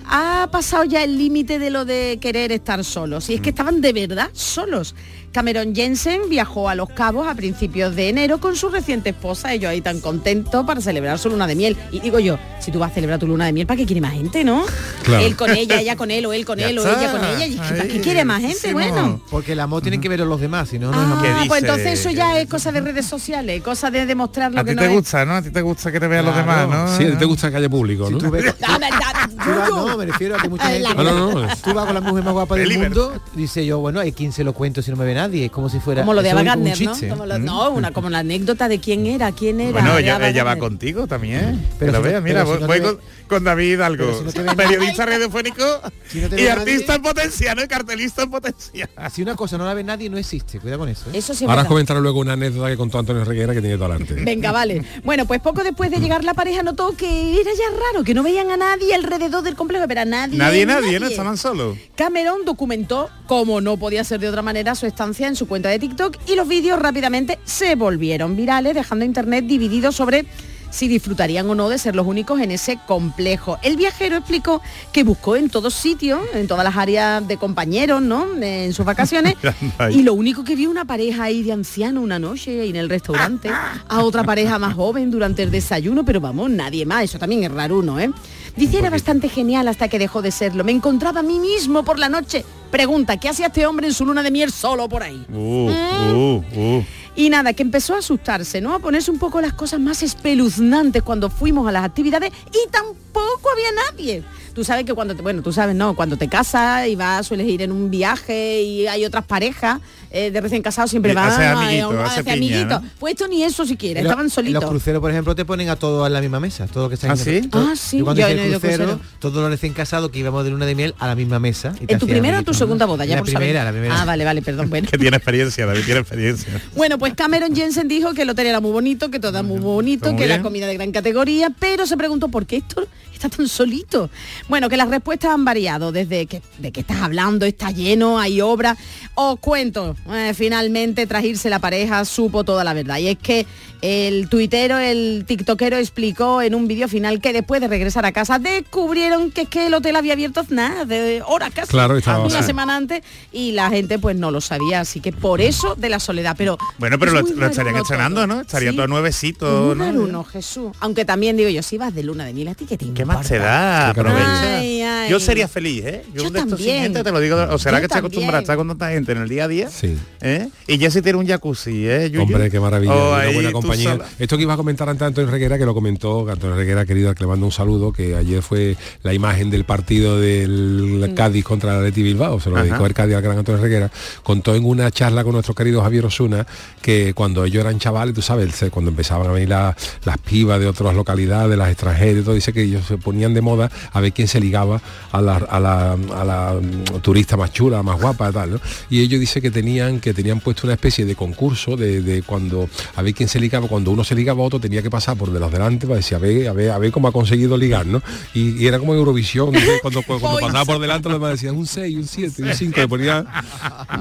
ha pasado ya el límite de lo de querer estar solos. Y es que estaban de verdad solos. Cameron Jensen viajó a Los Cabos a principios de enero con su reciente esposa, ellos ahí tan contentos para celebrar su luna de miel. Y digo yo, si tú vas a celebrar tu luna de miel, ¿para qué quiere más gente, no? Claro. Él con ella, ella con él, o él con Ya él, o ella con ella. Y es que, ¿para qué quiere más gente? buenísimo. Bueno. Porque el amor tienen que ver los demás, si no, no es Ah, amor. ¿Qué pues entonces eso ya es cosa de redes sociales, cosa de demostrar lo A que ti no te es. gusta, ¿no? A ti te gusta que te vean los Claro. demás, ¿no? Sí, a ti te gusta que haya público, Si ¿no? tú ves- tú vas- Yuyu. no, me refiero a que mucha gente... Ah, no, no, Tú vas con la mujer más guapa del mundo, dice yo, bueno, ¿a quién se lo cuento si no me ve nadie? Es como si fuera... Como lo de Ava un Gardner, ¿no? Como lo- no, una, como la anécdota de quién era, quién era. Bueno, ella, ella va contigo también. Pero Pero si no- vea, mira, pero si voy, no voy te con, ve- con David algo. Si no Periodista radiofónico Si no te y artista nadie- en potencia, ¿no? Y cartelista en potencia. Si una cosa no la ve nadie, no existe. Cuidado con eso. ¿eh? Eso sí Ahora comentaré luego una anécdota que contó Antonio Reguera que tiene todo arte. Venga, vale. Bueno, pues poco después de llegar la pareja notó que era ya raro, que no veían a nadie alrededor del complejo, pero a nadie. Nadie, nadie, ¿no? Estaban solos. Cameron documentó, como no podía ser de otra manera, su estancia en su cuenta de TikTok y los vídeos rápidamente se volvieron virales, dejando Internet dividido sobre si disfrutarían o no de ser los únicos en ese complejo. El viajero explicó que buscó en todos sitios, en todas las áreas de compañeros, ¿no? En sus vacaciones. y lo único que vio una pareja ahí de anciano una noche ahí en el restaurante, a otra pareja más joven durante el desayuno, pero vamos, nadie más. Eso también es raro uno, ¿eh? Dice, era bastante genial hasta que dejó de serlo. Me encontraba a mí mismo por la noche. Pregunta, ¿qué hacía este hombre en su luna de miel solo por ahí? Uh, uh, uh. Y nada, que empezó a asustarse, ¿no? A ponerse un poco las cosas más espeluznantes cuando fuimos a las actividades y tampoco había nadie. Tú sabes que cuando, te, bueno, tú sabes, no, cuando te casas y vas, sueles ir en un viaje y hay otras parejas eh, de recién casados siempre van hace a- amiguito, a- hace hace piña, amiguito. ¿no? Pues esto ni eso siquiera, En lo- estaban En solitos. los cruceros, por ejemplo, te ponen a todos en la misma mesa, todo que está ¿Ah, en sí? todo- Ah, sí, Yo cuando yo hice no he el crucero, crucero. todos los recién casados que íbamos de luna de miel a la misma mesa. y ¿En tu primera o tu segunda boda? Ya la por saber. primera, la primera. Ah, vale, vale, perdón. Bueno. Que tiene experiencia, David tiene experiencia. Bueno, pues Cameron Jensen dijo que el hotel era muy bonito, que todo era muy bonito, Muy que la comida de gran categoría, pero se preguntó por qué esto está tan solito. Bueno, que las respuestas han variado desde que de qué estás hablando, está lleno, hay obra. Os cuento, eh, finalmente tras irse la pareja supo toda la verdad y es que el tuitero, el tiktokero explicó en un vídeo final que después de regresar a casa descubrieron que es que el hotel había abierto nada de horas casi, Claro, estaba una semana antes y la gente pues no lo sabía, así que por eso de la soledad, pero Bueno, pero es lo, estarían estrenando. ¿no? Estaría Sí. todo nuevecito, Muy ¿no? uno, Jesús. Aunque también digo yo, si vas de luna de miel a ti, ¿qué te ¿Qué más te da? Qué caramelo. Aprovecha. Ay, ay. Yo sería feliz, ¿eh? Yo de estos también. sin gente, te lo digo. O será Yo que estoy acostumbrada a estar con tanta gente en el día a día. Sí. ¿eh? Y Jessy tiene un jacuzzi, ¿eh? Yuyu? Hombre, qué maravilla, Oh, una buena compañía. Esto que iba a comentar antes Antonio Reguera, que lo comentó, Antonio Reguera, querido, que le mando un saludo, que ayer fue la imagen del partido del Cádiz contra el Leti Bilbao, se lo Ajá. dedicó el Cádiz al gran Antonio Reguera, contó en una charla con nuestro querido Javier Osuna que cuando ellos eran chavales, tú sabes, se- cuando empezaban a venir la- las pibas de otras localidades, las extranjeras, y todo, dice que ellos se ponían de moda a ver quién se ligaba a la, a la, a la, mm, turista más chula, más guapa, tal, ¿no? Y ellos dice que tenían, que tenían puesto una especie de concurso de, de cuando a ver quién se ligaba, cuando uno se ligaba a otro tenía que pasar por de los delante para decir a ver, a ver, a ver cómo ha conseguido ligar, ¿no? Y, y era como Eurovisión, ¿no? cuando, cuando, cuando pasaba por delante los demás decían un 6, un 7, un 5, le ponía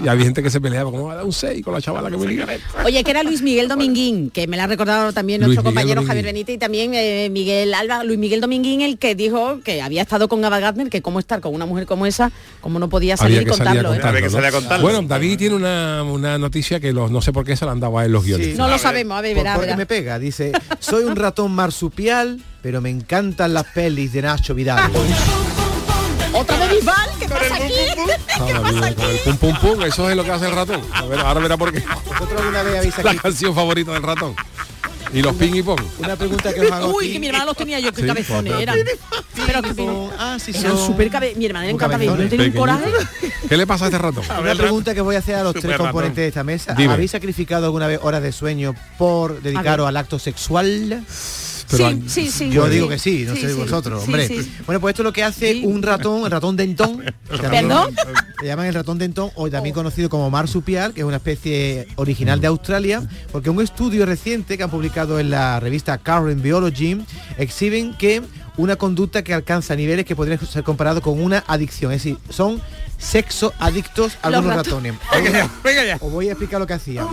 y había gente que se peleaba como a dar un 6 con la chavala que me liga. Oye, que era Luis Miguel Dominguín, que me la ha recordado también nuestro compañero. Javier Benítez y también eh, Miguel Alba, Luis Miguel Dominguín, el que dijo que había estado con Ava Gardner, que cómo estar con una mujer como esa, como no podía salir Había y que salir a contarlo. ¿eh? contarlo, Había que a contarlo. Bueno, David tiene una, una noticia que los, no sé por qué se la han dado a él los guiones. No lo sabemos, a ver, verá, me pega, dice, soy un ratón marsupial, pero me encantan las pelis de Nacho Vidal. Otra de Bisbal, ¿qué pasa aquí? Ah, mira, con el pum pum pum, eso es lo que hace el ratón. A ver, ahora verá por qué. ¿Vosotros alguna vez habéis La aquí? canción favorita del ratón. Y los ping y pong. Una pregunta que os hago Uy, aquí. que mi hermana los tenía yo, qué Sí, cabezones eran. Pero que Ah, sí, eran son súper cabe... Mi hermana le muy encanta Bisbal, cabezones. tiene un coraje. ¿Qué le pasa a este ratón? Una pregunta que voy a hacer a los Super tres ratón. componentes de esta mesa. Dime. ¿Habéis sacrificado alguna vez horas de sueño por dedicaros al acto sexual? Pero sí, sí, sí. Yo sí. digo que sí, no Sí, sé sí, vosotros, hombre. sí. Bueno, pues esto es lo que hace Sí. un ratón, el ratón dentón. ¿Perdón? Le llaman el ratón dentón, o también conocido como marsupial, que es una especie original de Australia, porque un estudio reciente que han publicado en la revista Current Biology exhiben que una conducta que alcanza niveles que podrían ser comparado con una adicción, es decir, son sexo adictos a Los algunos rato- ratones. Venga ya, venga ya. Os voy a explicar lo que hacían.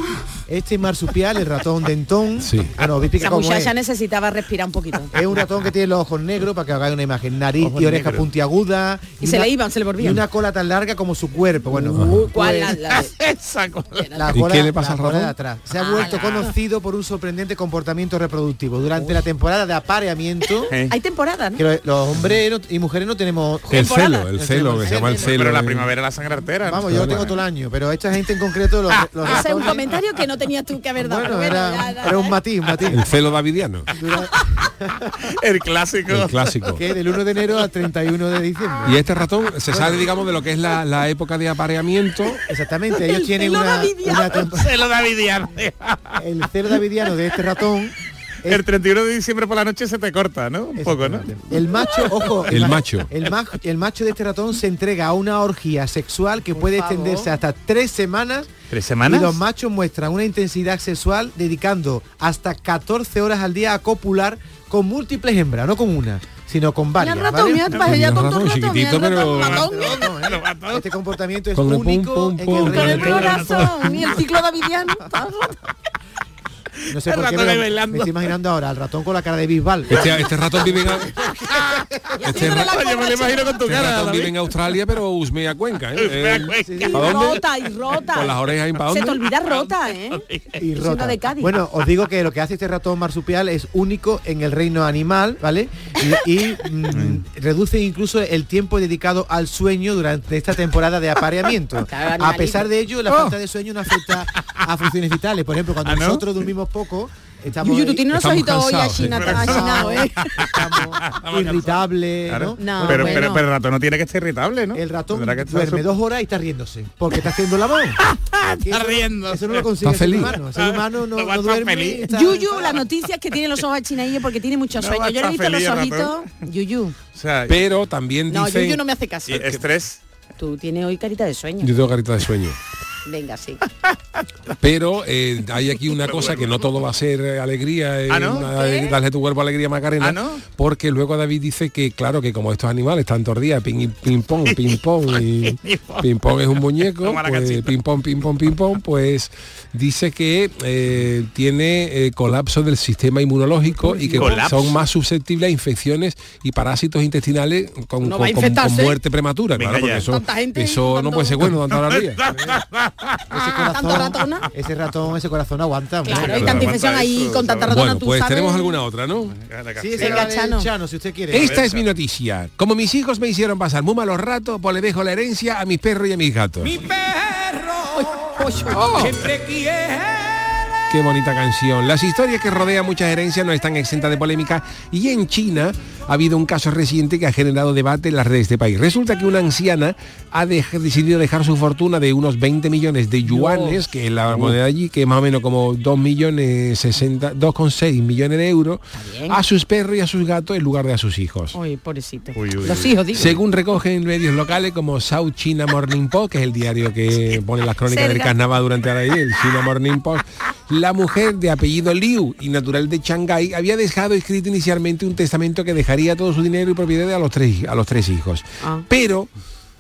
Este marsupial, el ratón dentón, Sí. bueno, Esa cómo es. muchacha necesitaba respirar un poquito. Es un ratón que tiene los ojos negros para que hagáis una imagen, nariz Ojos y oreja puntiaguda. Y se una- le iban, se le volvían. Y una cola tan larga como su cuerpo. Bueno, Uh, ¿Cuál? pues, La- la- Esa cosa. la ¿Y cola- qué le pasa la al cola ratón? de atrás. Se ha Ah, vuelto la- conocido por un sorprendente comportamiento reproductivo. Durante la temporada de apareamiento, Eh. Hay temporada, ¿no? que lo- los hombres no- y mujeres no tenemos... El Temporada. celo, el celo, que se llama el celo. Pero la primavera la sangre artera. ¿no? Vamos, yo lo tengo todo el año, pero esta gente en concreto, los, los Ese es un comentario que no tenías tú que haber dado. Bueno, era, un matiz, un matiz. El celo davidiano. El clásico. El clásico. que del 1 de enero al 31 de diciembre. Y este ratón se sale, digamos, de lo que es la, la época de apareamiento. Exactamente, ellos El tienen celo una, davidiano. una tempo- Se lo davidiano. el celo davidiano de este ratón El 31 de diciembre por la noche se te corta, ¿no? Un poco, ¿no? El macho, ojo, El ma- macho. El, ma- el macho de este ratón se entrega a una orgía sexual que puede favor. extenderse hasta tres semanas. ¿Tres semanas? Y los machos muestran una intensidad sexual dedicando hasta 14 horas al día a copular con múltiples hembras, no con una, sino con varias. el ratón, con ratón chiquitito, pero- ratón. Este comportamiento es Con el pum, único pum, en pum. el Con el corazón y el ciclo davidiano. No sé El por qué, ratón pero bailando. me estoy imaginando ahora al ratón con la cara de Bisbal. Este, este ratón vive en, este ra- Oye, me lo imagino con tu este cara. ratón vive en Australia, pero usmea Cuenca. ¿eh? Eh, Cuenca. Y ¿Para dónde? rota, y rota. Con las orejas ahí, ¿para Se te olvida rota, ¿eh? y Siendo rota. de Cádiz. Bueno, os digo que lo que hace este ratón marsupial es único en el reino animal, ¿vale? Y, y, mm, reduce incluso el tiempo dedicado al sueño durante esta temporada de apareamiento. A pesar de ello, la Oh. falta de sueño no afecta a funciones vitales. Por ejemplo, cuando ¿Ah, no? nosotros dormimos pocos Estamos Yuyu, tú tienes unos ojitos hoy achinados, ¿eh? Estamos irritables, claro. ¿no? pero, bueno. pero, pero, el ratón no tiene que estar irritable, ¿no? El ratón que duerme dos horas y está riéndose. Porque está haciendo la voz. está riendo. Eso no lo consigue el ser humano. El ser humano no, no duerme. Feliz. Yuyu, la noticia es que tiene los ojos achinados porque tiene mucho sueño. Yo le he visto los ojitos. Yuyu. O sea, pero también dice... No, Yuyu no me hace caso. Estrés. Tú tienes hoy carita de sueño. Yo tengo carita de sueño. Venga, sí. Pero eh, hay aquí una cosa que no todo va a ser eh, alegría, eh, ¿Ah, darle tu cuerpo alegría Macarena, ¿Ah, porque luego David dice que claro que como estos animales están todos días ping, ping pong, ping pong y ping pong. es un muñeco, pues, ping pong, ping pong, ping pong, pues dice que tiene colapso del sistema inmunológico y que son más susceptibles a infecciones y parásitos intestinales con, muerte prematura, claro, porque eso, eso no puede ser bueno tanto la. Ese corazón, ese ratón, ese corazón aguanta. Claro, hay tanta infección ahí con tanta ratona, Bueno, pues tenemos alguna otra, ¿no? Sí, Venga, Chano. Chano, si usted quiere. Esta es mi noticia. Como mis hijos me hicieron pasar muy malos ratos, pues le dejo la herencia a mis perros y a mis gatos. Mi perro siempre quiere Qué bonita canción. Las historias que rodean muchas herencias no están exentas de polémica y en China ha habido un caso reciente que ha generado debate en las redes de este país. Resulta que una anciana ha decidido dejar su fortuna de unos 20 millones de yuanes, que es la moneda allí, que es más o menos como 2 millones 60, 2,6 millones de euros, a sus perros y a sus gatos en lugar de a sus hijos. Uy, pobrecito. Los hijos, digo. Según recogen medios locales como South China Morning Post, que es el diario que pone las crónicas del carnaval durante la el China Morning Post, la mujer de apellido Liu y natural de Shanghái había dejado escrito inicialmente un testamento que dejaría todo su dinero y propiedad a los tres, a los tres hijos. Ah. Pero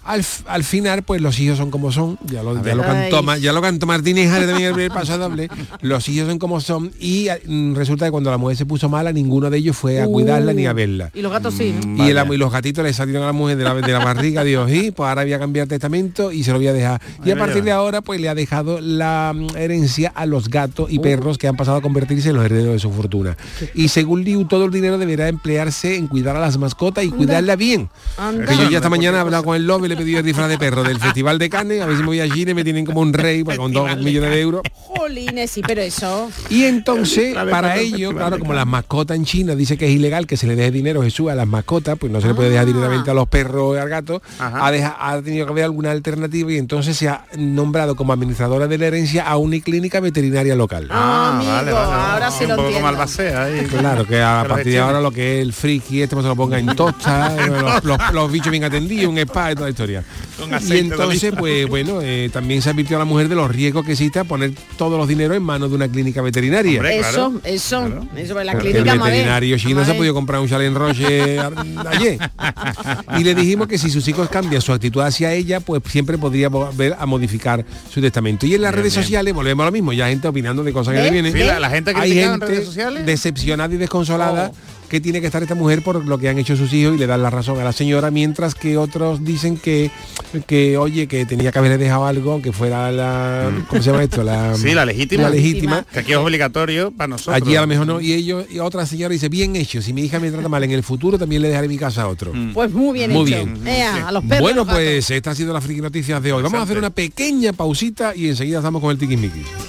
al, final, pues los hijos son como son, ya lo, ya lo cantó, ya lo cantó Martínez el paso doble, los hijos son como son y mm, resulta que cuando la mujer se puso mala, ninguno de ellos fue a cuidarla ni a verla. Y los gatos sí. Y, y, los gatitos le salieron a la mujer de la, de la barriga, Dios, y pues ahora voy a cambiar testamento y se lo voy a dejar. Y a partir de ahora, pues le ha dejado la mm, herencia a los gatos y uh. perros que han pasado a convertirse en los herederos de su fortuna. Y según Liu, todo el dinero deberá emplearse en cuidar a las mascotas y cuidarla bien. Que yo ya esta mañana he hablado con el lobo le he pedido el disfraz de perro del Festival de Cannes, a ver si me voy a Chile, me tienen como un rey pues, con dos millones de euros. Jolines, sí, pero eso. Y entonces, para ello, claro, como las mascotas en China dice que es ilegal que se le deje dinero Jesús a las mascotas, pues no se le puede dejar ah. directamente a los perros y al gato, ha, ha, tenido que haber alguna alternativa y entonces se ha nombrado como administradora de la herencia a una clínica veterinaria local. Ah, vale, vale, ahora sí lo entiendo. Claro, que a partir de ahora lo que es el friki este pues se lo ponga en tosta, los, bichos bien atendidos, un spa y y entonces, pues bueno, eh, también se advirtió a la mujer de los riesgos que existe a poner todos los dineros en manos de una clínica veterinaria. eso, eso, eso, la clínica El veterinario chino se ha podido comprar un chalet en Roche ayer. Y le dijimos que si sus hijos cambian su actitud hacia ella, pues siempre podría volver a modificar su testamento. Y en las redes sociales volvemos a lo mismo, ya gente opinando de cosas que le vienen. la, gente que Hay gente decepcionada y desconsolada. Oh que tiene que estar esta mujer por lo que han hecho sus hijos y le dan la razón a la señora, mientras que otros dicen que, que oye, que tenía que haberle dejado algo, que fuera la, ¿cómo se llama esto? La, sí, la legítima. La legítima. Que aquí es obligatorio para nosotros. Allí a lo mejor no. Y ellos, y otra señora dice, bien hecho, si mi hija me trata mal en el futuro, también le dejaré mi casa a otro. Mm. Pues muy bien muy bien. a los perros, bueno, pues esta ha sido la friki noticias de hoy. Vamos a hacer una pequeña pausita y enseguida estamos con el tiquismiquis.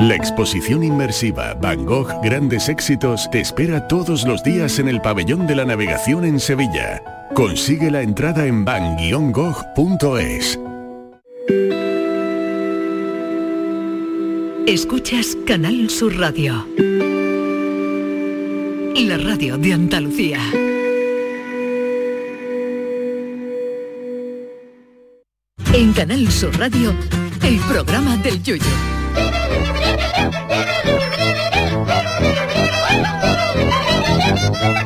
La exposición inmersiva Van Gogh Grandes Éxitos te espera todos los días en el Pabellón de la Navegación en Sevilla. Consigue la entrada en van-gogh.es. Escuchas Canal Sur Radio. La radio de Andalucía. En Canal Sur Radio, el programa del Yoyo.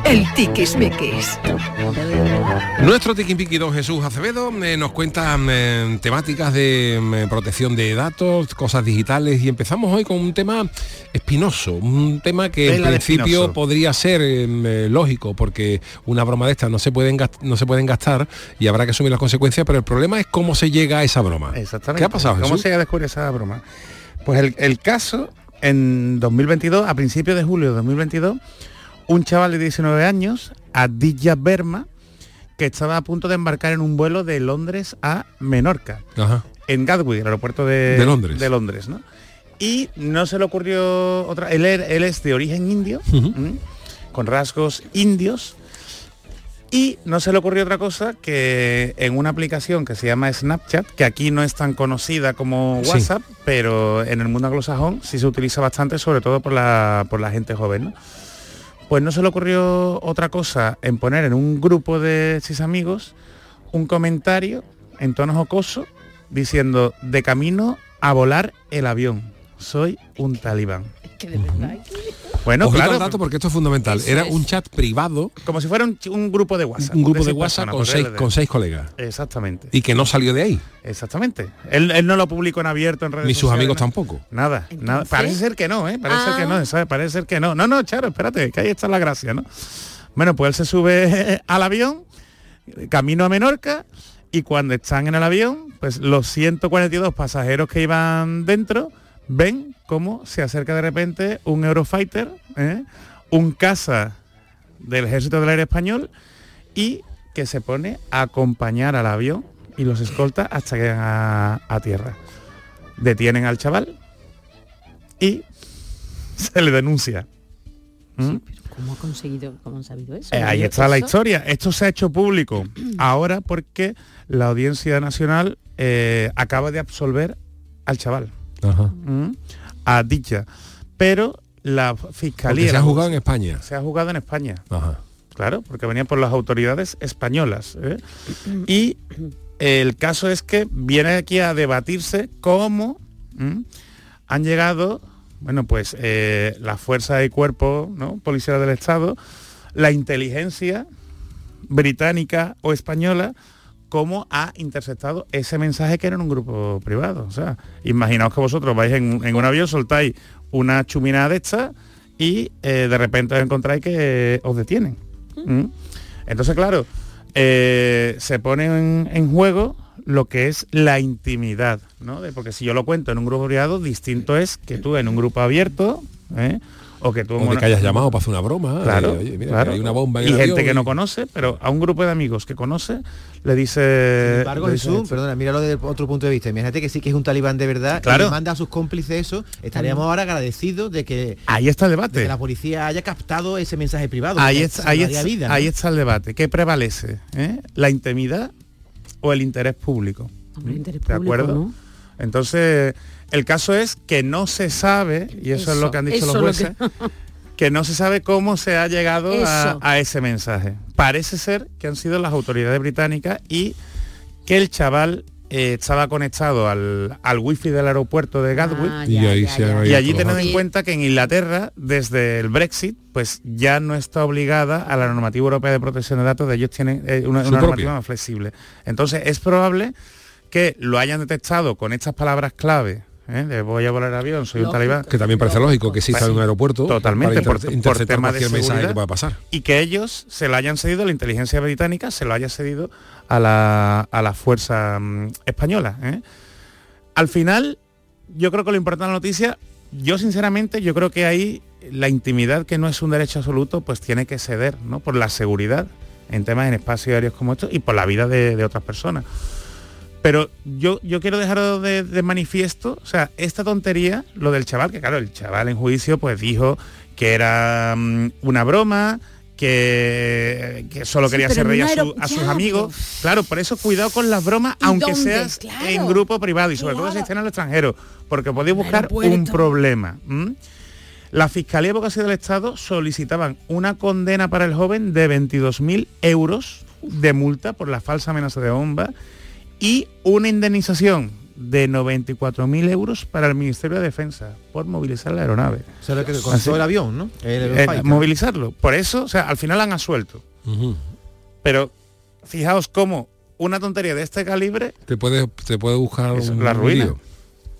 El tiquismiquis. Nuestro tiquismiquis don Jesús Acevedo eh, nos cuenta eh, temáticas de eh, protección de datos, cosas digitales y empezamos hoy con un tema espinoso, un tema que en principio espinoso. podría ser eh, lógico porque una broma de estas no se pueden no se pueden gastar y habrá que asumir las consecuencias, pero el problema es cómo se llega a esa broma. Exactamente. ¿Qué ha pasado, ¿Cómo Jesús? se llega a descubrir esa broma? Pues el, el caso, en 2022, a principios de julio de 2022, un chaval de 19 años, Aditya Verma, que estaba a punto de embarcar en un vuelo de Londres a Menorca, Ajá. en Gatwick, el aeropuerto de, De Londres. de Londres, ¿no? Y no se le ocurrió otra... Él, él es de origen indio, con rasgos indios, y no se le ocurrió otra cosa que en una aplicación que se llama Snapchat, que aquí no es tan conocida como Sí. WhatsApp, pero en el mundo anglosajón sí se utiliza bastante, sobre todo por la, por la gente joven. ¿no? Pues no se le ocurrió otra cosa en poner en un grupo de sus amigos un comentario en tono jocoso diciendo de camino a volar el avión. Soy un talibán. Bueno, Ojito claro. al dato porque esto es fundamental. Eso Era es. un chat privado, Como si fuera un, un grupo de WhatsApp. un grupo de seis WhatsApp personas, con seis, con seis colegas. Exactamente. Y que no salió de ahí. Exactamente. Él, él no lo publicó en abierto en redes Ni sus sociales, amigos ¿no? tampoco. Nada, nada. Parece ser que no, ¿eh? Parece ser que Ah. no, ¿sabes? Parece ser que no. No, no, Charo, espérate, que ahí está la gracia, ¿no? Bueno, pues él se sube al avión, camino a Menorca, y cuando están en el avión, pues los 142 pasajeros que iban dentro ven cómo se acerca de repente un Eurofighter, ¿eh? un caza del ejército del aire español y que se pone a acompañar al avión y los escolta hasta que llegan a, a tierra. Detienen al chaval y se le denuncia. ¿Mm? ¿Cómo ha conseguido, cómo han sabido eso? Eh, ahí ¿Eso? está la historia. Esto se ha hecho público ahora porque la Audiencia Nacional eh, acaba de absolver al chaval, Ajá. ¿m? a dicha. Pero la fiscalía... Porque se ha jugado en España. Se ha jugado en España. Ajá. Claro, porque venía por las autoridades españolas. ¿eh? Y el caso es que viene aquí a debatirse cómo ¿m? han llegado, bueno, pues eh, la fuerza y cuerpo ¿no? policial del Estado, la inteligencia británica o española, cómo ha interceptado ese mensaje que era en un grupo privado. O sea, imaginaos que vosotros vais en, en un avión, soltáis una chuminada de esta y eh, de repente os encontráis que os detienen. ¿Mm? Entonces, claro, eh, se pone en, en juego lo que es la intimidad, ¿no? De- porque si yo lo cuento en un grupo privado, distinto es que tú en un grupo abierto, ¿eh? O que tú O que hayas llamado para hacer una broma. Claro, eh, oye, mira, claro. que hay una bomba en y el gente avión que y- no conoce, pero a un grupo de amigos que conoce le dice. Sin embargo, dice Jesús, perdona, míralo desde otro punto de vista. Imagínate que sí que es un talibán de verdad Claro. y le manda a sus cómplices eso. Estaríamos ahora agradecidos de que, Ahí está el de debate. que la policía haya captado ese mensaje privado. Ahí, está, ahí, está, vida, ¿no? ahí está el debate. ¿Qué prevalece? eh? ¿La intimidad o el interés público? Interés ¿De público, acuerdo? ¿no? Entonces, el caso es que no se sabe, y eso, es lo que han dicho los es lo jueces, que... no se sabe cómo se ha llegado a, ese mensaje. Parece ser que han sido las autoridades británicas y que el chaval eh, estaba conectado al, al wifi del aeropuerto de Gatwick. Ah, y ahí se y allí tened en cuenta que en Inglaterra desde el Brexit pues ya no está obligada a la normativa europea de protección de datos de ellos tienen eh, una, normativa más flexible. Entonces es probable que lo hayan detectado con estas palabras clave ¿eh? voy a volar avión soy un talibán Que también parece lógico que exista Pues, en un aeropuerto totalmente para por, inter- por interceptar temas de cualquier mensaje seguridad que pueda pasar. y que ellos se lo hayan cedido la inteligencia británica se lo haya cedido a la, a la fuerza mm, española ¿eh? al final yo creo que lo importante de la noticia yo sinceramente yo creo que ahí la intimidad que no es un derecho absoluto pues tiene que ceder ¿no? por la seguridad en temas en espacios aéreos como estos y por la vida de, de otras personas pero yo, yo quiero dejar de, de manifiesto, o sea, esta tontería, lo del chaval, que claro, el chaval en juicio pues dijo que era mm, una broma, que, que solo Sí, quería hacer reír a, su- a sus ya, amigos. Claro, por eso cuidado con las bromas, ¿Y aunque dónde? seas Claro. en grupo privado y sobre todo si estén el extranjero, porque podéis buscar un problema. La Fiscalía de Abogacía del Estado solicitaban una condena para el joven de 22.000 euros de multa por la falsa amenaza de bomba y una indemnización de 94.000 euros para el Ministerio de Defensa por movilizar la aeronave. O sea, lo que Así. contó el avión, ¿no? El Eh, movilizarlo. Por eso, o sea, al final han asuelto. Pero fijaos cómo una tontería de este calibre Te puede, te puede buscar un la ruina. lío.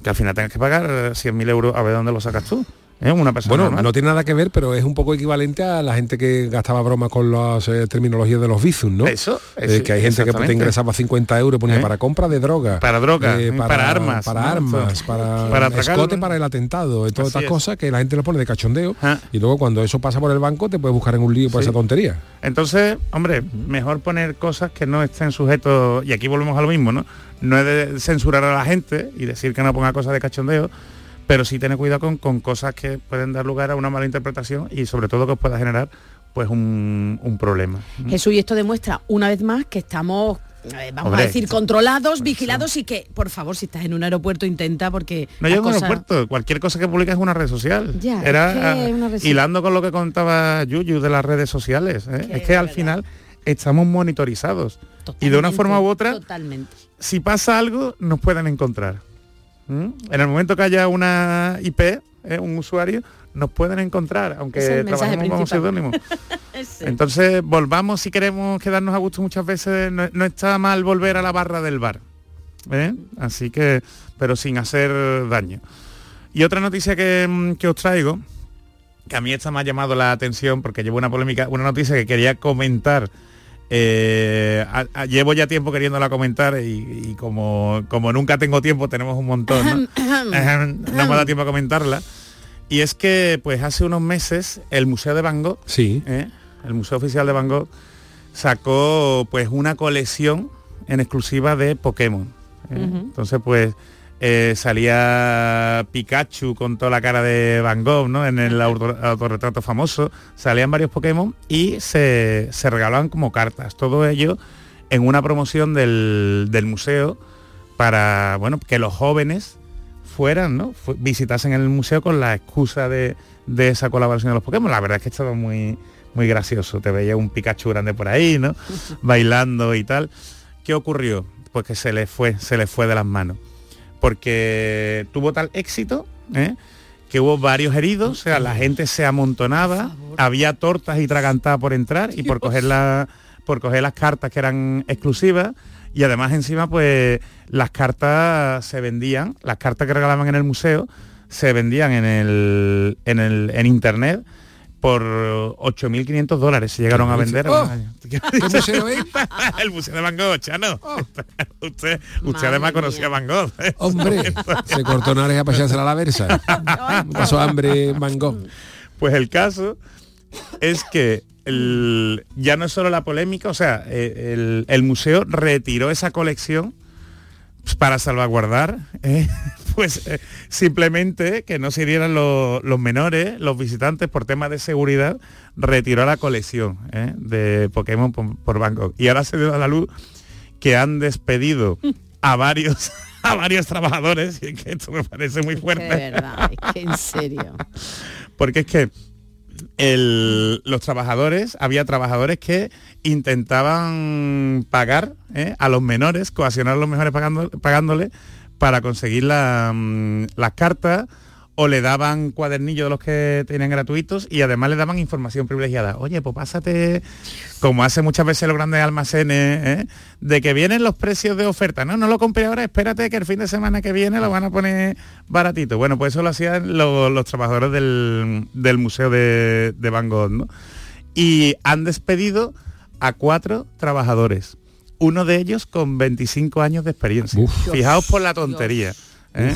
Que al final tengas que pagar eh, 100.000 euros a ver dónde lo sacas tú. ¿Eh? Una persona Bueno, normal. no tiene nada que ver, pero es un poco equivalente a la gente que gastaba bromas con las eh, terminologías de los bizum, ¿no? Eso, Eh, eso, que hay gente que te ingresaba 50 euros, ponía ¿Eh? para compra de droga. Para droga, para armas, Para ¿no? armas, para, Para escote para el atentado, y todas estas es. cosas que la gente lo pone de cachondeo. Ah. Y luego cuando eso pasa por el banco te puedes buscar en un lío por Sí. esa tontería. Entonces, hombre, mejor poner cosas que no estén sujetos, y aquí volvemos a lo mismo, ¿no? No es de censurar a la gente y decir que no ponga cosas de cachondeo, pero sí tener cuidado con, con cosas que pueden dar lugar a una mala interpretación y sobre todo que os pueda generar pues un, un problema. Jesús, y esto demuestra una vez más que estamos, eh, vamos Hombre, a decir, controlados, vigilados y que, por favor, si estás en un aeropuerto, intenta porque... No a un aeropuerto, cualquier cosa que publicas es una red social. Ya, Era es que ah, es una red social. hilando con lo que contaba Yuyu de las redes sociales. ¿eh? es que al final estamos monitorizados. y de una forma u otra, Totalmente. si pasa algo, nos pueden encontrar. ¿Mm? En el momento que haya una IP, ¿eh? un usuario, nos pueden encontrar, aunque trabajemos como seudónimo. Entonces, volvamos si queremos quedarnos a gusto muchas veces, no, no está mal volver a la barra del bar. ¿eh? Así que, pero sin hacer daño. Y otra noticia que, mm, que os traigo, que a mí esta me ha llamado la atención porque llevo una polémica, una noticia que quería comentar. Eh, a- a- llevo ya tiempo queriéndola comentar y, y como, como nunca tengo tiempo, tenemos un montón. ¿no? No me da tiempo a comentarla. Y es que pues hace unos meses el Museo de Van Gogh, Sí. ¿eh? el Museo Oficial de Van Gogh, sacó pues una colección en exclusiva de Pokémon. ¿eh? Entonces pues eh, salía Pikachu con toda la cara de Van Gogh, ¿no? En el auto- autorretrato famoso, salían varios Pokémon y se, se regalaban como cartas. Todo ello en una promoción del, del museo para bueno que los jóvenes fueran, ¿no? Fu- visitasen el museo con la excusa de, de esa colaboración de los Pokémon. La verdad es que estaba muy, muy gracioso. Te veía un Pikachu grande por ahí, ¿no? Bailando y tal. ¿Qué ocurrió? Pues que se le fue, se le fue de las manos. Porque tuvo tal éxito, ¿eh? que hubo varios heridos, o sea, la gente se amontonaba, había tortas y tragantadas por entrar y por coger la, por coger las cartas que eran exclusivas y además encima pues las cartas se vendían, las cartas que regalaban en el museo se vendían en el en el en internet por 8.500 dólares se llegaron a vender. Oh, ¿Qué museo es? el museo de Van Gogh, Chano. Oh. usted usted además conocía a Van Gogh. ¿eh? Hombre, se cortó una oreja para echársela a la versa. Pasó hambre Van Gogh. Pues el caso es que el- ya no es solo la polémica, o sea, eh, el, el museo retiró esa colección para salvaguardar, eh, pues eh, simplemente que no se hirieran los, los menores, los visitantes, por temas de seguridad, retiró la colección eh, de Pokémon por, por Gogh. Y ahora se dio a la luz que han despedido a varios a varios trabajadores, y es que esto me parece muy De fuerte. verdad, es que en serio. Porque es que los trabajadores, había trabajadores que intentaban pagar ¿eh? a los menores, coaccionar a los menores pagando, pagándole para conseguir mm, las cartas o le daban cuadernillos de los que tenían gratuitos y además le daban información privilegiada. Oye, pues pásate, como hace muchas veces los grandes almacenes, ¿eh? de que vienen los precios de oferta. No, no lo compré ahora, espérate que el fin de semana que viene lo van a poner baratito. Bueno, pues eso lo hacían los, trabajadores del, Museo de, Van Gogh, ¿no? Y han despedido a cuatro trabajadores. Uno de ellos con 25 años de experiencia. Fijaos por la tontería. ¿eh?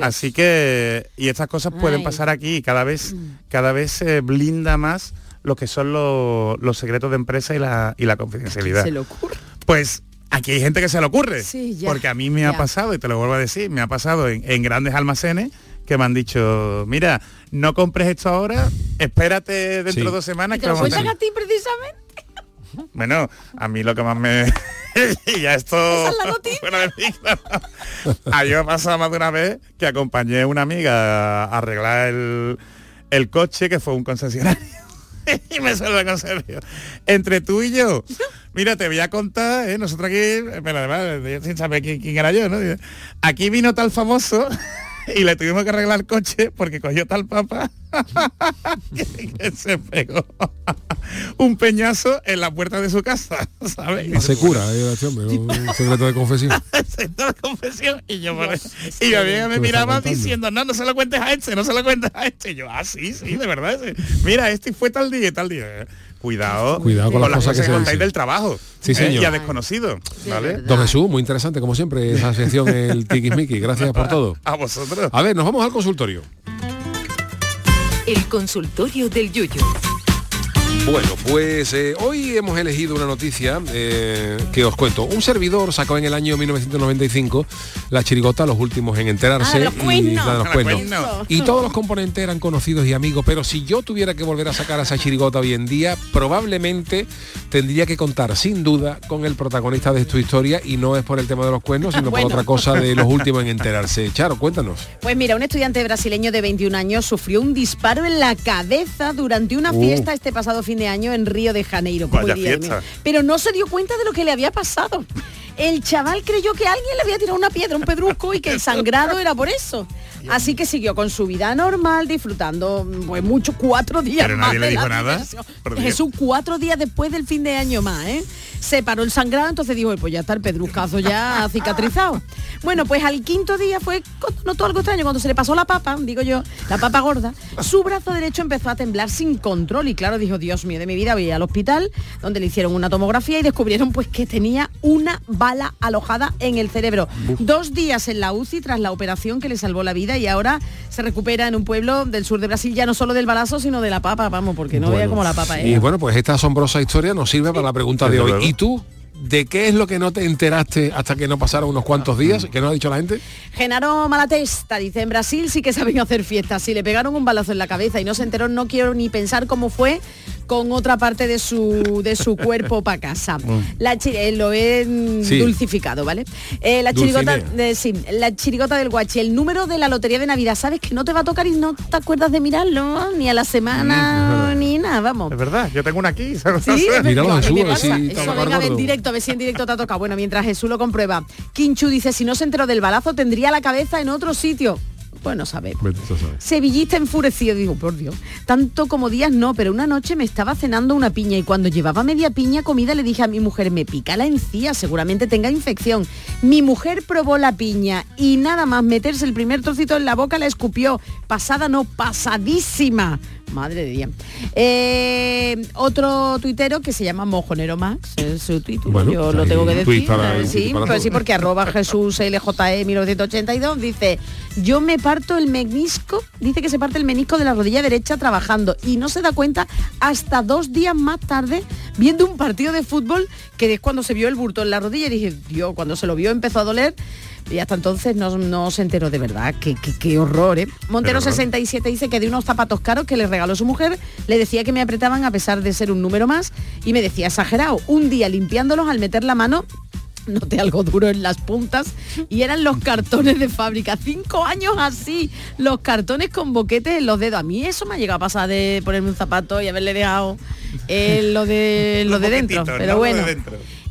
Así que, y estas cosas pueden pasar aquí y cada vez, mm. cada vez se blinda más lo que son los secretos de empresa y la, y la confidencialidad. ¿Se le ocurre? Pues aquí hay gente que se le ocurre. porque a mí me ha pasado, y te lo vuelvo a decir, me ha pasado en, grandes almacenes que me han dicho, mira, no compres esto ahora, espérate dentro de dos semanas. que lo cuentan a ti precisamente? Bueno, a mí lo que más me... y ya esto... a mí me pasado más de una vez que acompañé a una amiga a arreglar el, el coche que fue un concesionario. y me salva el concesionario. Entre tú y yo, mira, te voy a contar, ¿eh? nosotros aquí, pero además, sin saber quién, quién era yo, ¿no? Aquí vino tal famoso y le tuvimos que arreglar el coche porque cogió tal papa que, se pegó un peñazo en la puerta de su casa, ¿sabes? Se cura, un secreto de confesión. secreto de confesión y yo y mi me miraba diciendo, no, no se lo cuentes a este, no se lo cuentes a este. Y yo, ah, sí, sí, de verdad. Mira, este fue tal día y tal día cuidado, cuidado con, las cosas, que, se contáis del trabajo. Sí, ¿eh? señor. Y a desconocido. ¿vale? Don Jesús, muy interesante, como siempre, esa sección el Miki. Gracias por todo. A vosotros. A ver, nos vamos al consultorio. El consultorio del Yuyo. Bueno, pues eh, hoy hemos elegido una noticia eh, que os cuento. Un servidor sacó en el año 1995 la chirigota, los últimos en enterarse. Ah, y, y todos los componentes eran conocidos y amigos, pero si yo tuviera que volver a sacar a esa chirigota hoy en día, probablemente tendría que contar sin duda con el protagonista de tu historia y no es por el tema de los cuernos, sino por otra cosa de los últimos en enterarse. Charo, cuéntanos. Pues mira, un estudiante brasileño de 21 años sufrió un disparo en la cabeza durante una uh. fiesta este pasado fin de año en Río de Janeiro. Pero no se dio cuenta de lo que le había pasado. El chaval creyó que alguien le había tirado una piedra, un pedrusco y que el sangrado era por eso. Así que siguió con su vida normal, disfrutando pues mucho, cuatro días Pero nadie le dijo nada. Jesús, cuatro días después del fin de año más, ¿eh? Se paró el sangrado, entonces dijo, pues ya está el pedruscazo ya cicatrizado. Bueno, pues al quinto día fue, notó algo extraño, cuando se le pasó la papa, digo yo, la papa gorda, su brazo derecho empezó a temblar sin control y claro, dijo, Dios mío, de mi vida voy al hospital, donde le hicieron una tomografía y descubrieron pues que tenía una bala alojada en el cerebro. Dos días en la UCI tras la operación que le salvó la vida y ahora se recupera en un pueblo del sur de Brasil, ya no solo del balazo, sino de la papa, vamos, porque no vea como la papa Y bueno, pues esta asombrosa historia nos sirve para la pregunta de hoy. ¿Y tú ¿De qué es lo que no te enteraste hasta que no pasaron unos cuantos días? ¿Qué no ha dicho la gente? Genaro Malatesta dice, en Brasil sí que saben hacer fiestas. Si le pegaron un balazo en la cabeza y no se enteró, no quiero ni pensar cómo fue con otra parte de su, de su cuerpo para casa. La eh, lo he dulcificado, ¿vale? Eh, la chirigota, de, sí, la chirigota del guachi, el número de la lotería de Navidad, sabes que no te va a tocar y no te acuerdas de mirarlo, ni a la semana, mm, ni vamos. Es verdad, yo tengo una aquí. ¿Sí? Míralo, Jesús, Eso, venga, en directo, a ver si en directo te ha tocado. Bueno, mientras Jesús lo comprueba. Kinchu dice, si no se enteró del balazo, tendría la cabeza en otro sitio. Bueno, saber. Sevillista enfurecido, digo, por Dios. Tanto como días no, pero una noche me estaba cenando una piña y cuando llevaba media piña comida le dije a mi mujer, me pica la encía, seguramente tenga infección. Mi mujer probó la piña y nada más meterse el primer trocito en la boca la escupió. Pasada no, pasadísima. Madre de Dios. Eh, otro tuitero que se llama Mojonero Max, es su título, yo lo tengo que decir. sí, pues sí, porque arroba Jesús LJE 1982 dice, yo me parto el menisco, dice que se parte el menisco de la rodilla derecha trabajando y no se da cuenta hasta dos días más tarde viendo un partido de fútbol que es cuando se vio el burto en la rodilla y dije, Dios, cuando se lo vio empezó a doler y hasta entonces no, se enteró de verdad. Qué, qué, horror, ¿eh? Montero 67 dice que de unos zapatos caros que le regaló su mujer, le decía que me apretaban a pesar de ser un número más y me decía exagerado. Un día limpiándolos al meter la mano noté algo duro en las puntas y eran los cartones de fábrica. Cinco años así, los cartones con boquetes en los dedos. A mí eso me ha llegado a pasar de ponerme un zapato y haberle dejado eh, lo de lo de dentro. Pero bueno.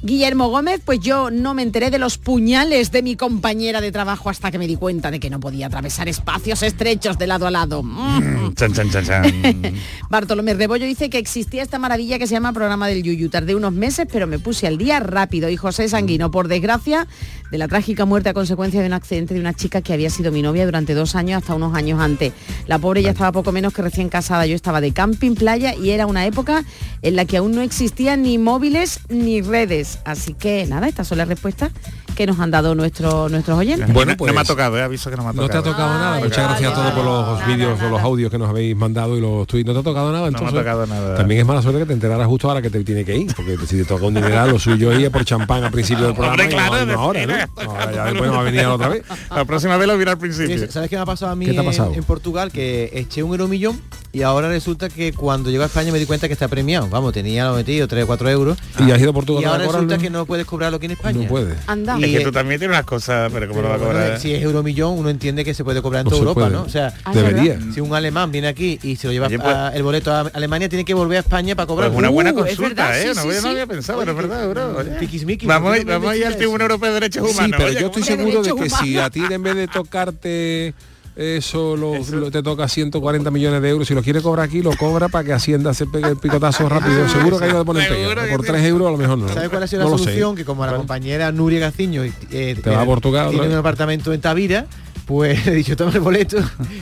Guillermo Gómez, pues yo no me enteré de los puñales de mi compañera de trabajo hasta que me di cuenta de que no podía atravesar espacios estrechos de lado a lado. Mm. Chan, chan, chan, chan. Bartolomé Rebollo dice que existía esta maravilla que se llama programa del Yuyu. Tardé unos meses, pero me puse al día rápido. Y José Sanguino, por desgracia, de la trágica muerte a consecuencia de un accidente de una chica que había sido mi novia durante dos años hasta unos años antes. La pobre ya estaba poco menos que recién casada. Yo estaba de camping, playa y era una época en la que aún no existían ni móviles ni redes. Así que nada, estas son las respuestas que nos han dado nuestros nuestros oyentes. Bueno, no, pues, no me ha tocado, eh, aviso que no me ha tocado. No te ha tocado nada. Ay, Muchas vale, gracias a todos por los vídeos o los audios que nos habéis mandado y los tweets. ¿No te ha tocado nada? No me ha Entonces, tocado nada. También es mala suerte que te enteraras justo ahora que te tiene que ir, porque si te toca un dineral, lo suyo es por champán al principio del programa. Hombre, claro, y no ahora, ¿no? ya después no va a venir otra vez. La próxima vez lo mira al principio. Sí, ¿Sabes qué me ha pasado a mí ¿Qué te ha en- pasado? En, Portugal? Que eché un euromillón y ahora resulta que cuando llego a España me di cuenta que está premiado. Vamos, tenía lo metido 3 o 4 euros. Y has ido a Portugal Y a ahora resulta que no puedes cobrarlo aquí en España. No puedes. Anda. Y, Es que tú también tienes unas cosas, pero como lo va a cobrar. bueno, si es euromillón, uno entiende que se puede cobrar en toda Europa, puede. ¿no? O sea, Ah, Debería. si un alemán viene aquí y se lo lleva Oye, pues- a- el boleto a Alemania, tiene que volver a España para cobrar. Pues una buena Uh, es consulta, verdad, ¿eh? sí, no, sí, había- sí. pensado, pero es verdad, bro. Vamos, ¿por a qué ir- no me vamos a ir al Tribunal Europeo de Derechos Sí, pero oye, yo estoy seguro de que si humanos. a ti en vez de tocarte eso, lo, lo- te toca 140 millones de euros, si lo quiere cobrar aquí, lo cobra para que Hacienda se pegue el picotazo rápido. Seguro que ahí poner Seguro pega. Por sí. 3 euros a lo mejor no. ¿Sabes cuál ha sido No la lo sé. solución? Que como la compañera Nuria Gaciño eh, Te va a Portugal, tiene ¿no? un apartamento en Tavira, pues he dicho, toma el boleto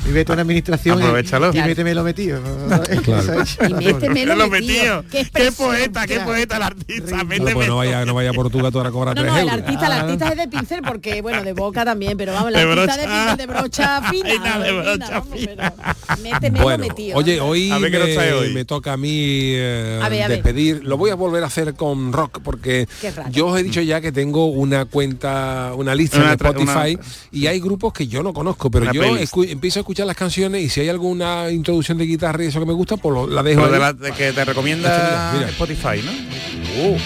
y vete a una administración y- Aprovechalo. y, méteme lo metido. Claro. Y méteme Lo lo metido. metido. Qué poeta, qué poeta el artista. No, Méteme. pues no vaya, no vaya a Portugal tú ahora a cobrar No, 3 no, el artista, el artista es de pincel porque, bueno, de boca también, pero vamos, el De artista brocha. de pincel de brocha fina. De brocha Méteme Bueno, lo metido. oye, hoy, A ver qué nos trae me, hoy. me toca a mí eh, A ver, a ver. despedir. Lo voy a volver a hacer con rock porque yo os he dicho ya que tengo una cuenta, una lista tra- Spotify una- y hay grupos que yo no conozco, pero Una yo empiezo a escuchar las canciones y si hay alguna introducción de guitarra y eso que me gusta, pues lo- la dejo Lo de ahí. la- de que te recomienda Mira, mira. Spotify, ¿no? Oh.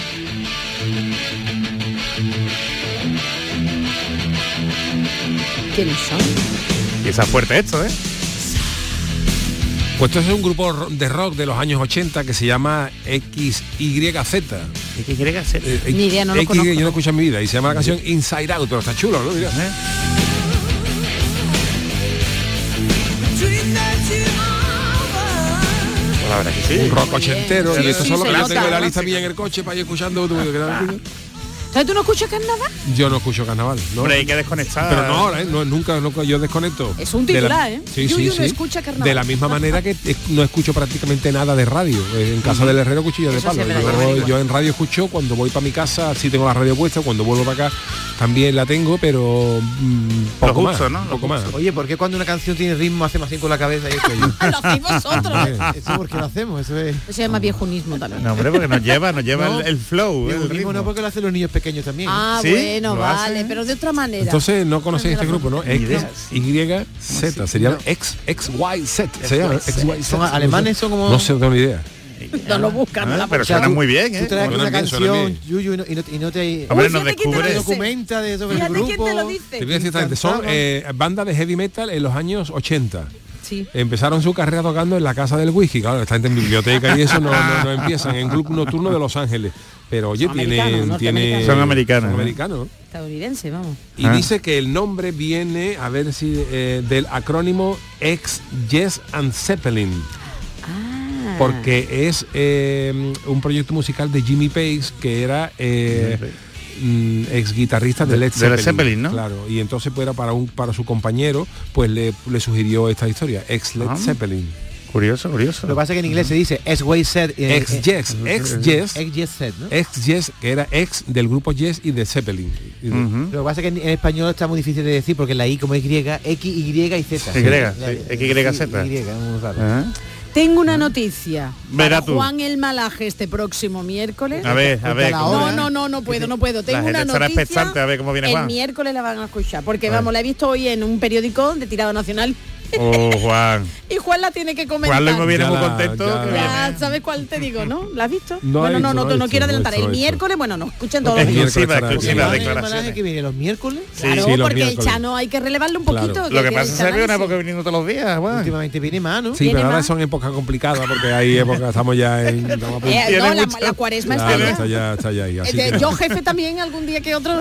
¿Quiénes son? Y esa fuerte esto, ¿eh? Pues esto es un grupo de rock de los años 80 que se llama XYZ. ¿Qué quiere que hacer? Eh, eh, Ni idea, no lo XY, conozco. yo no escucho en mi vida y se llama la canción Inside Out, pero está chulo, ¿no? Mira. Pues la verdad que sí. Un rock ochentero Sí, y esto sí, son lo se que yo tengo en la lista mía en el coche para ir escuchando. tú, ¿Sabes, tú no escuchas carnaval? Yo no escucho carnaval, ¿no? Hombre, hay que desconectar. Pero no ahora, ¿eh? no, nunca, nunca yo desconecto. Es un la- titular, ¿eh? Sí, Yuyu sí, no sí. escucha carnaval. De la misma manera que no escucho prácticamente nada de radio. En casa del herrero cuchillo de Eso palo. yo, yo igual. yo en radio escucho cuando voy para mi casa, sí tengo la radio puesta, cuando vuelvo para acá también la tengo, pero mm, poco Lo más, justo, ¿no? Lo poco más. Oye, ¿por qué cuando una canción tiene ritmo hacemos así con la cabeza y esto? Yo- Lo hacéis vosotros. Eso porque lo hacemos, eso es. Eso se llama viejunismo también. No, hombre, porque nos lleva, nos lleva No. el, el flow, el ritmo no porque lo hacen los niños pequeños también. Ah, ¿Sí? bueno, ¿Lo vale, hacen? pero de otra manera. Entonces no conocéis este grupo, ¿no? Idea. XYZ, sería X. Se llama. Son alemanes, son como- No sé, no tengo ni idea. no lo buscan. Ah, pero suena muy bien, Tú ¿eh? traes Suena una bien, suena canción. Yuyu, y no, y no, y no te... Hombre, nos descubre. documenta de sobre el Fíjate grupo. quién te lo dice. son eh, bandas de heavy metal en los años 80. Sí. Empezaron su carrera tocando en la casa del whisky, claro, están en biblioteca y eso no, no, no empiezan, en club nocturno de Los Ángeles. Pero oye, Son tienen. Son americanos, son americanos. Estadounidense, vamos. Y Ah. dice que el nombre viene, a ver si, eh, del acrónimo ex Yes and Zeppelin. Ah. Porque es eh, un proyecto musical de Jimmy Page que era eh, mm, ex guitarrista de De- Led de Zeppelin. Led Zeppelin, ¿no? Claro. Y entonces pues, era para un para su compañero, pues le, le sugirió esta historia, ex Led Ah. Zeppelin. Curioso, curioso. Lo que pasa es que en inglés se dice S-Way-Set. eh, Ex Yes, ex Yes, Ex-Yes-Set, ¿no? ex Yes, que era ex del grupo Yes y de Zeppelin. Lo que pasa es que en, en español está muy difícil de decir porque la I como es griega, X, Y y Z. Y, XYZ. Y. ¿Eh? Tengo una noticia. Verá para tú. Juan el Malaje este próximo miércoles. A ver, a ver. la ¿cómo- No, no, no, no puedo, no puedo. Tengo gente una noticia. a ver cómo viene el Juan. miércoles la van a escuchar. Porque vamos, la he visto hoy en un periódico de tirada nacional Oh, Juan. y Juan la tiene que comentar. Juan luego viene muy contento. Ya, ¿Sabes cuál te digo, no? ¿La has visto? No bueno, no, no, no no quiero no adelantar. El no miércoles, bueno, nos escuchen todos los días. Exclusiva, exclusiva que viene los miércoles? Claro, sí, los porque el miércoles. Chano hay que relevarlo un Claro. poquito. Lo que que pasa es que el ve una época viniendo todos los días, Juan. Últimamente viene más, ¿no? Sí, Viene pero ahora son épocas complicadas porque hay épocas, estamos ya en... Eh, no, la, cuaresma Claro, está ya. ya, está ya ahí. Eh, Yo jefe también algún día que otro.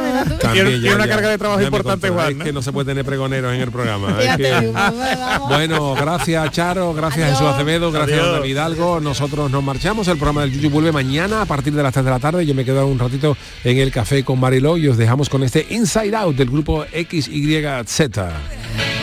Tiene- una carga de trabajo ya importante. Juan, Es ¿no? que no se puede tener pregoneros en el programa. Vamos. Bueno, gracias Charo, gracias Adiós. Jesús Acevedo, gracias Adiós. David Hidalgo. Nosotros nos marchamos. El programa del Yuyu vuelve mañana a partir de las 3 de la tarde. Yo me quedo un ratito en el café con Mariló y os dejamos con este Inside Out del grupo XYZ.